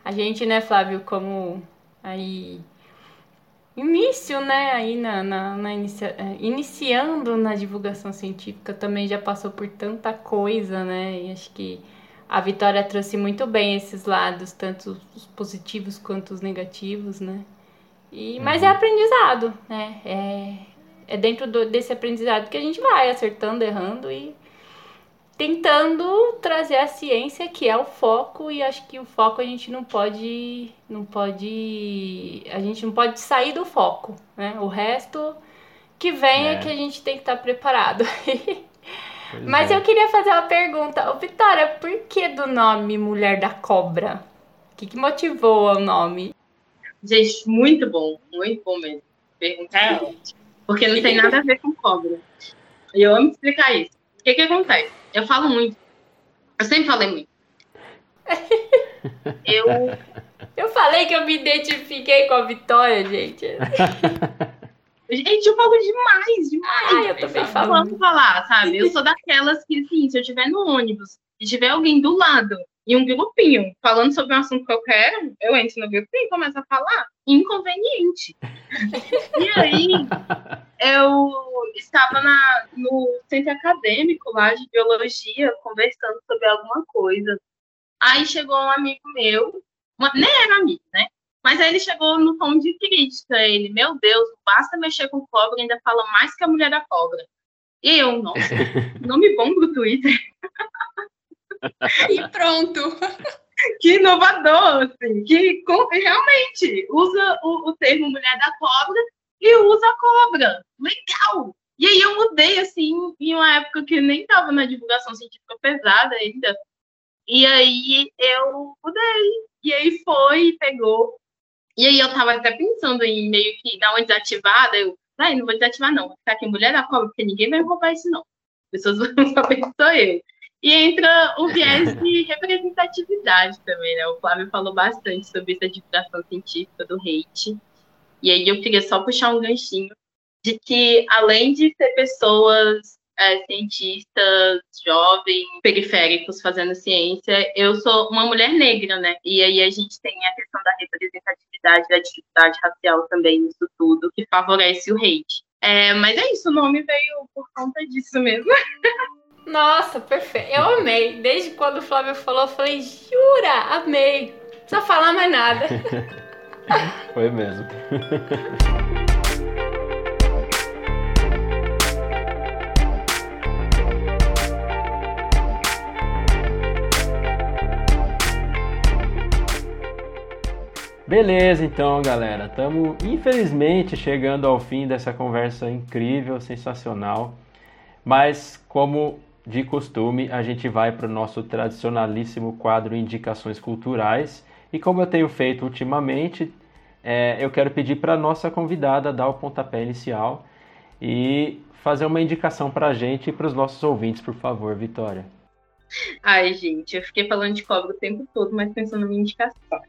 A gente, né, Flávio, como aí início, né, aí na, na, na inicia, é, iniciando na divulgação científica também já passou por tanta coisa, né, e acho que a Vitória trouxe muito bem esses lados, tanto os positivos quanto os negativos, né, e, mas é uhum. aprendizado, né, é, é dentro do, desse aprendizado que a gente vai acertando, errando e tentando trazer a ciência que é o foco e acho que o foco a gente não pode não pode a gente não pode sair do foco né? O resto que vem é, é. que a gente tem que estar preparado. Mas é. eu queria fazer uma pergunta. Ô, Vitória por que do nome Mulher da Cobra? O que, que motivou o nome? Gente muito bom muito bom mesmo. Pergunta é. porque não tem nada a ver com cobra. E eu amo explicar isso. O que que acontece eu falo muito. Eu sempre falei muito. Eu, Eu falei que eu me identifiquei com a Vitória, gente. Gente, eu falo demais, demais. Ai, eu também falo. Posso falar, sabe? Eu sou daquelas que, assim, se eu estiver no ônibus e tiver alguém do lado e um grupinho falando sobre um assunto que eu quero, eu entro no grupinho e começo a falar. Inconveniente. e aí, eu estava na, no centro acadêmico lá de biologia, conversando sobre alguma coisa. Aí chegou um amigo meu, uma, nem era amigo, né? Mas aí ele chegou no tom de crítica. Ele, meu Deus, basta mexer com cobra, ainda fala mais que a mulher da cobra. E eu, nossa, nome bom pro Twitter. e pronto. Que inovador, assim, que realmente usa o, o termo mulher da cobra e usa a cobra. Legal! E aí eu mudei, assim, em uma época que nem estava na divulgação científica pesada ainda. E aí eu mudei. E aí foi, pegou. E aí eu tava até pensando em meio que dar uma desativada. Eu, ai, não vou desativar, não. Vou ficar aqui mulher da cobra, porque ninguém vai roubar isso, não. As pessoas vão saber que sou eu. E entra o viés de representatividade também, né? O Flávio falou bastante sobre essa divulgação científica do hate. E aí eu queria só puxar um ganchinho de que, além de ser pessoas é, cientistas jovens, periféricos fazendo ciência. Eu sou uma mulher negra, né? E aí a gente tem a questão da representatividade, da dificuldade racial também nisso tudo, que favorece o hate. É, mas é isso, o nome veio por conta disso mesmo. Nossa, perfeito. Eu amei. Desde quando o Flávio falou, eu falei, jura, amei. Não precisa falar mais nada. Foi mesmo. Beleza, então, galera. Estamos, infelizmente, chegando ao fim dessa conversa incrível, sensacional. Mas, como de costume, a gente vai para o nosso tradicionalíssimo quadro Indicações Culturais. E como eu tenho feito ultimamente, é, eu quero pedir para a nossa convidada dar o pontapé inicial e fazer uma indicação para a gente e para os nossos ouvintes, por favor, Vitória. Ai, gente, eu fiquei falando de cobra o tempo todo, mas pensando minha indicação.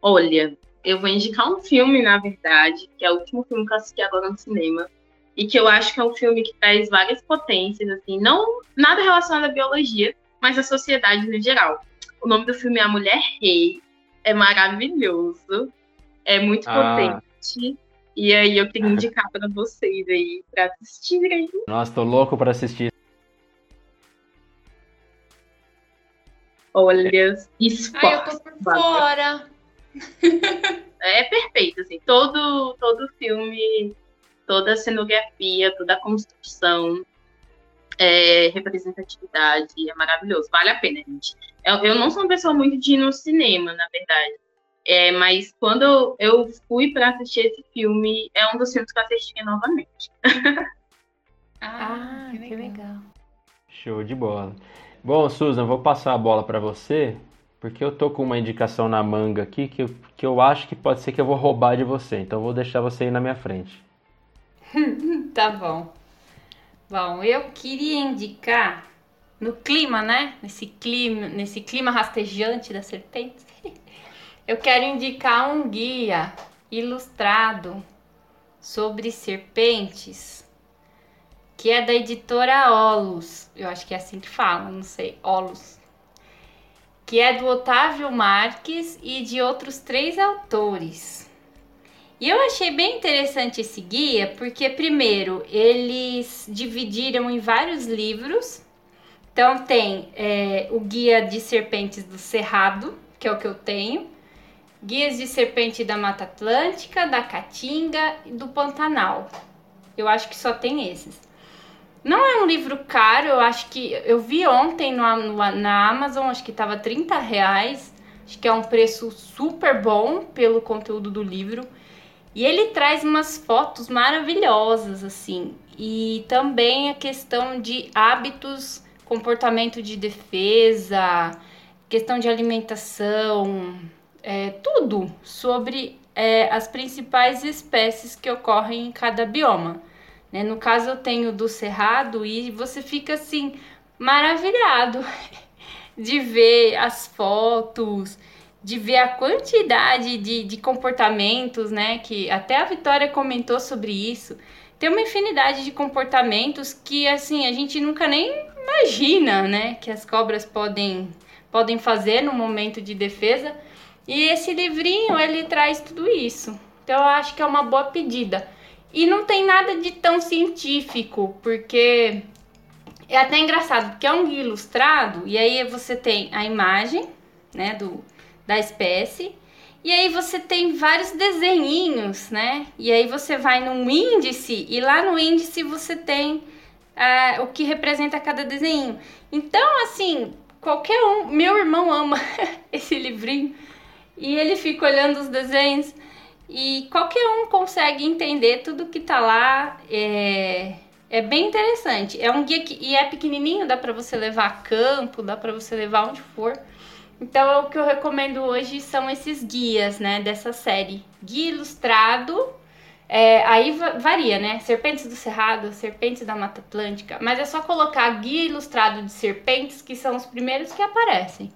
Olha, eu vou indicar um filme, na verdade, que é o último filme que eu assisti agora no cinema, e que eu acho que é um filme que traz várias potências, assim, não nada relacionado à biologia, mas à sociedade no geral. O nome do filme é A Mulher Rei, é maravilhoso, é muito ah. potente. E aí eu queria indicar para vocês aí para assistirem. Nossa, tô louco para assistir. Olha, esporte. Ai, eu tô por fora é perfeito, assim, todo, todo filme, toda a cenografia, toda a construção, é, representatividade, é maravilhoso, vale a pena, gente. Eu, eu não sou uma pessoa muito de ir no cinema, na verdade, é, mas quando eu fui para assistir esse filme, é um dos filmes que eu assisti novamente. ah, que legal. que legal. Show de bola. Bom, Susan, vou passar a bola para você porque eu tô com uma indicação na manga aqui que eu, que eu acho que pode ser que eu vou roubar de você. Então eu vou deixar você aí na minha frente. tá bom. Bom, eu queria indicar no clima, né? Nesse clima, nesse clima rastejante da serpente. eu quero indicar um guia ilustrado sobre serpentes, que é da editora Olus. Eu acho que é assim que fala, não sei, Olus que é do Otávio Marques e de outros três autores. E eu achei bem interessante esse guia, porque, primeiro, eles dividiram em vários livros. Então, tem é, o Guia de Serpentes do Cerrado, que é o que eu tenho, Guias de Serpente da Mata Atlântica, da Caatinga e do Pantanal. Eu acho que só tem esses. Não é um livro caro, eu acho que. Eu vi ontem no, no, na Amazon, acho que tava 30 reais. Acho que é um preço super bom pelo conteúdo do livro. E ele traz umas fotos maravilhosas, assim. E também a questão de hábitos, comportamento de defesa, questão de alimentação, é, tudo sobre é, as principais espécies que ocorrem em cada bioma. Né? No caso, eu tenho do Cerrado e você fica assim, maravilhado de ver as fotos de ver a quantidade de, de comportamentos, né? Que até a Vitória comentou sobre isso. Tem uma infinidade de comportamentos que, assim, a gente nunca nem imagina, né? Que as cobras podem, podem fazer no momento de defesa. E esse livrinho, ele traz tudo isso. Então, eu acho que é uma boa pedida. E não tem nada de tão científico, porque é até engraçado, porque é um guia ilustrado, e aí você tem a imagem, né, do, da espécie, e aí você tem vários desenhinhos, né? E aí você vai num índice, e lá no índice você tem uh, o que representa cada desenho. Então, assim, qualquer um. Meu irmão ama esse livrinho, e ele fica olhando os desenhos. E qualquer um consegue entender tudo que tá lá. É, é bem interessante. É um guia que e é pequenininho, dá para você levar a campo, dá para você levar onde for. Então, o que eu recomendo hoje são esses guias, né, dessa série. Guia ilustrado, é, aí varia, né? Serpentes do Cerrado, Serpentes da Mata Atlântica. Mas é só colocar guia ilustrado de serpentes, que são os primeiros que aparecem.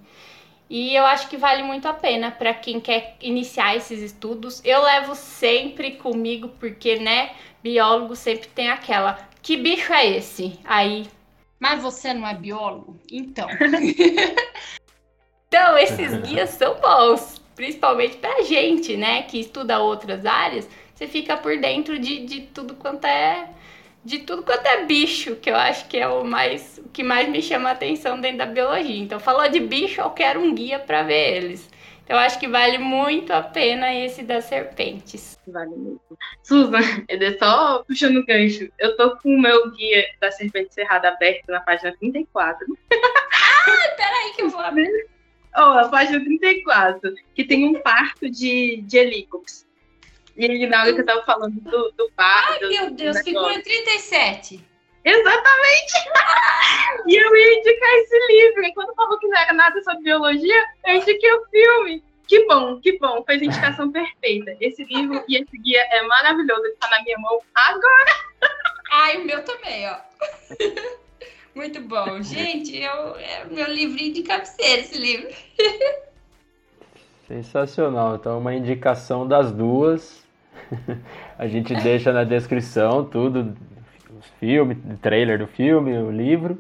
E eu acho que vale muito a pena para quem quer iniciar esses estudos. Eu levo sempre comigo, porque, né, biólogo sempre tem aquela: que bicho é esse? Aí. Mas você não é biólogo? Então. então, esses guias são bons, principalmente pra gente, né, que estuda outras áreas. Você fica por dentro de, de tudo quanto é de tudo quanto é bicho, que eu acho que é o mais o que mais me chama a atenção dentro da biologia. Então, falou de bicho, eu quero um guia para ver eles. Então, eu acho que vale muito a pena esse das serpentes. Vale muito. Susan, é só puxando o gancho. Eu tô com o meu guia da serpente cerrada aberto na página 34. ah, peraí que eu vou abrir. Oh, a página 34, que tem um parto de, de helicópteros. E na hora que eu tava falando do, do bar. Ai, do, meu Deus, figura 37. Exatamente! e eu ia indicar esse livro. E quando falou que não era nada sobre biologia, eu indiquei o filme. Que bom, que bom. Fez a indicação perfeita. Esse livro e esse guia é maravilhoso. Ele tá na minha mão agora. Ai, o meu também, ó. Muito bom. Gente, eu, é o meu livrinho de cabeceira, esse livro. Sensacional. Então, uma indicação das duas. a gente deixa na descrição tudo, os filmes, o trailer do filme, o livro.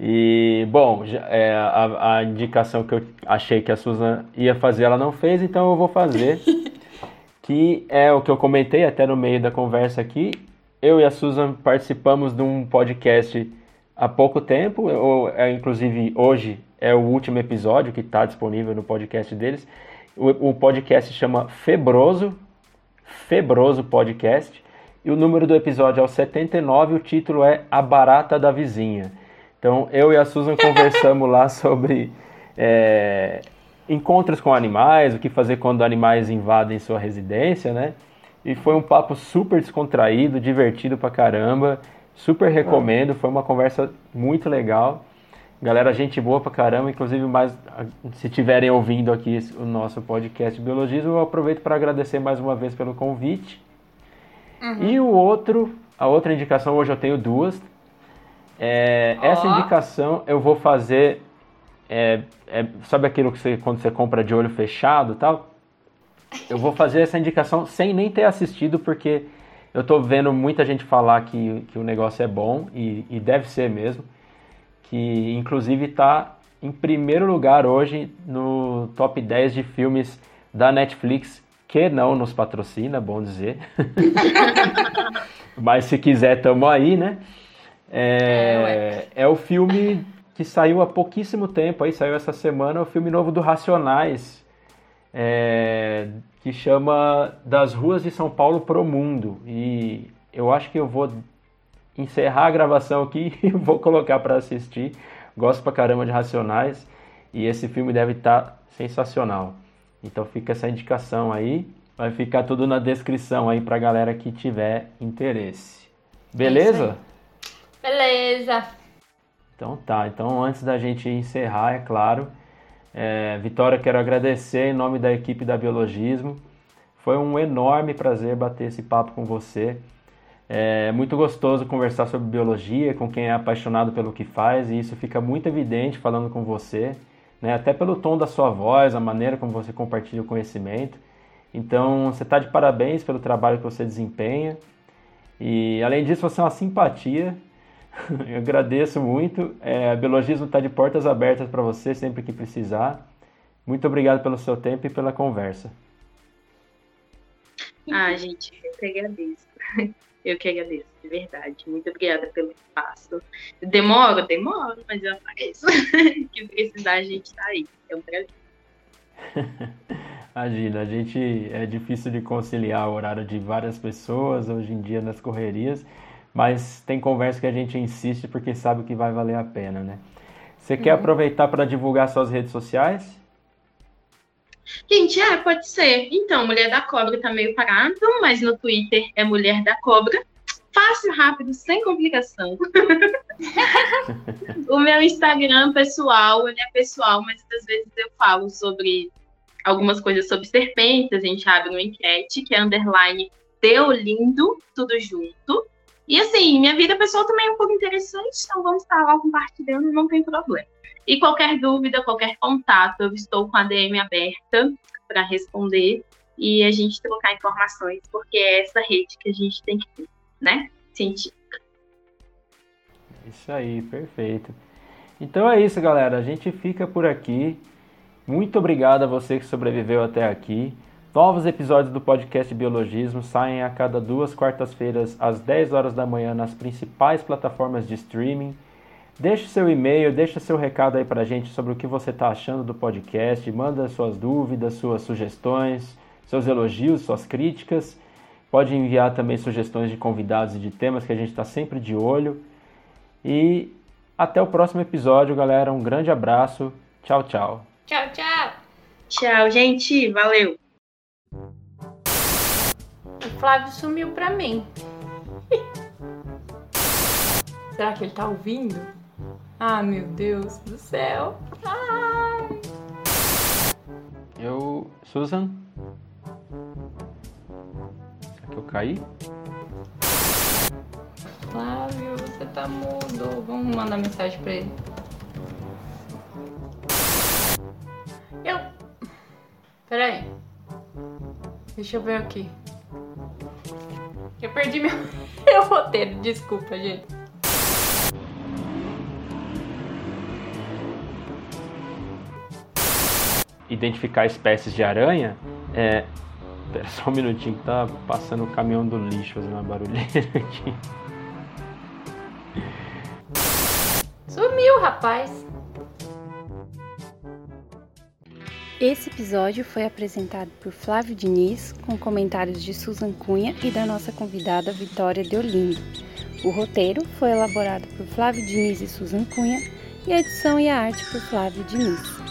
E, bom, é, a, a, indicação que eu achei que a Susan ia fazer, ela não fez, então eu vou fazer. que é o que eu comentei até no meio da conversa aqui. Eu e a Susan participamos de um podcast há pouco tempo, ou, é, inclusive hoje é o último episódio que está disponível no podcast deles. O, o podcast chama Febroso, Febroso Podcast. E o número do episódio é o 79 e o título é A Barata da Vizinha. Então eu e a Susan conversamos lá sobre é, encontros com animais, o que fazer quando animais invadem sua residência, né? E foi um papo super descontraído, divertido pra caramba. Super recomendo, foi uma conversa muito legal. Galera, gente boa pra caramba, inclusive mais se estiverem ouvindo aqui o nosso podcast Biologismo, eu aproveito para agradecer mais uma vez pelo convite. Uhum. E o outro, a outra indicação, hoje eu tenho duas. É, oh. Essa indicação eu vou fazer, é, é, sabe aquilo que você, quando você compra de olho fechado tal? Eu vou fazer essa indicação sem nem ter assistido, porque eu tô vendo muita gente falar que, que o negócio é bom, e, e deve ser mesmo que inclusive está em primeiro lugar hoje no top 10 de filmes da Netflix, que não nos patrocina, bom dizer. Mas se quiser, tamo aí, né? É, é, é, o filme que saiu há pouquíssimo tempo, aí saiu essa semana, o filme novo do Racionais, é, que chama Das Ruas de São Paulo pro Mundo. E eu acho que eu vou encerrar a gravação aqui e vou colocar para assistir. Gosto pra caramba de Racionais e esse filme deve estar tá sensacional. Então fica essa indicação aí. Vai ficar tudo na descrição aí pra galera que tiver interesse. Beleza? É Beleza. Então tá. Então antes da gente encerrar, é claro, é, Vitória, quero agradecer em nome da equipe da Biologismo. Foi um enorme prazer bater esse papo com você. É muito gostoso conversar sobre biologia com quem é apaixonado pelo que faz e isso fica muito evidente falando com você. né? até pelo tom da sua voz, a maneira como você compartilha o conhecimento. Então, você está de parabéns pelo trabalho que você desempenha. E, além disso, você é uma simpatia. Eu agradeço muito. É, a Biologismo está de portas abertas para você sempre que precisar. Muito obrigado pelo seu tempo e pela conversa. Ah, gente, eu que agradeço. Eu que agradeço, de verdade. Muito obrigada pelo espaço. Demoro, demoro, mas eu apareço. que precisar, a gente está aí. É um prazer. Imagina, a gente é difícil de conciliar o horário de várias pessoas hoje em dia nas correrias, mas tem conversa que a gente insiste porque sabe que vai valer a pena, né? Você quer uhum. aproveitar para divulgar suas redes sociais? Gente, é, pode ser. Então, Mulher da Cobra tá meio parado, mas no Twitter é Mulher da Cobra. Fácil, rápido, sem complicação. o meu Instagram pessoal, ele é pessoal, mas às vezes eu falo sobre algumas coisas sobre serpentes, a gente abre uma enquete, que é underline Deolindo, tudo junto. E assim, minha vida pessoal também é um pouco interessante, então vamos estar lá compartilhando, não tem problema. E qualquer dúvida, qualquer contato, eu estou com a DM aberta para responder e a gente trocar informações, porque é essa rede que a gente tem que ter, né? Científica. Isso aí, perfeito. Então é isso, galera. A gente fica por aqui. Muito obrigado a você que sobreviveu até aqui. Novos episódios do podcast Biologismo saem a cada duas quartas-feiras às 10 horas da manhã nas principais plataformas de streaming. Deixe seu e-mail, deixe seu recado aí pra gente sobre o que você está achando do podcast, manda suas dúvidas, suas sugestões, seus elogios, suas críticas. Pode enviar também sugestões de convidados e de temas que a gente está sempre de olho. E até o próximo episódio, galera. Um grande abraço. Tchau, tchau. Tchau, tchau. Tchau, gente. Valeu. O Flávio sumiu pra mim. Será que ele tá ouvindo? Ah, meu Deus do céu. Ai. Eu. Susan? Será que eu caí? Flávio, você tá mudo. Vamos mandar mensagem pra ele. Eu. Peraí. Deixa eu ver aqui. Eu perdi meu, meu roteiro, desculpa, gente. identificar espécies de aranha, é. Pera só um minutinho que tá passando o caminhão do lixo fazendo uma barulheira aqui. Sumiu, rapaz! Esse episódio foi apresentado por Flávio Diniz, com comentários de Susan Cunha e da nossa convidada Vitória Deolindo. O roteiro foi elaborado por Flávio Diniz e Susan Cunha e a edição e a arte por Flávio Diniz.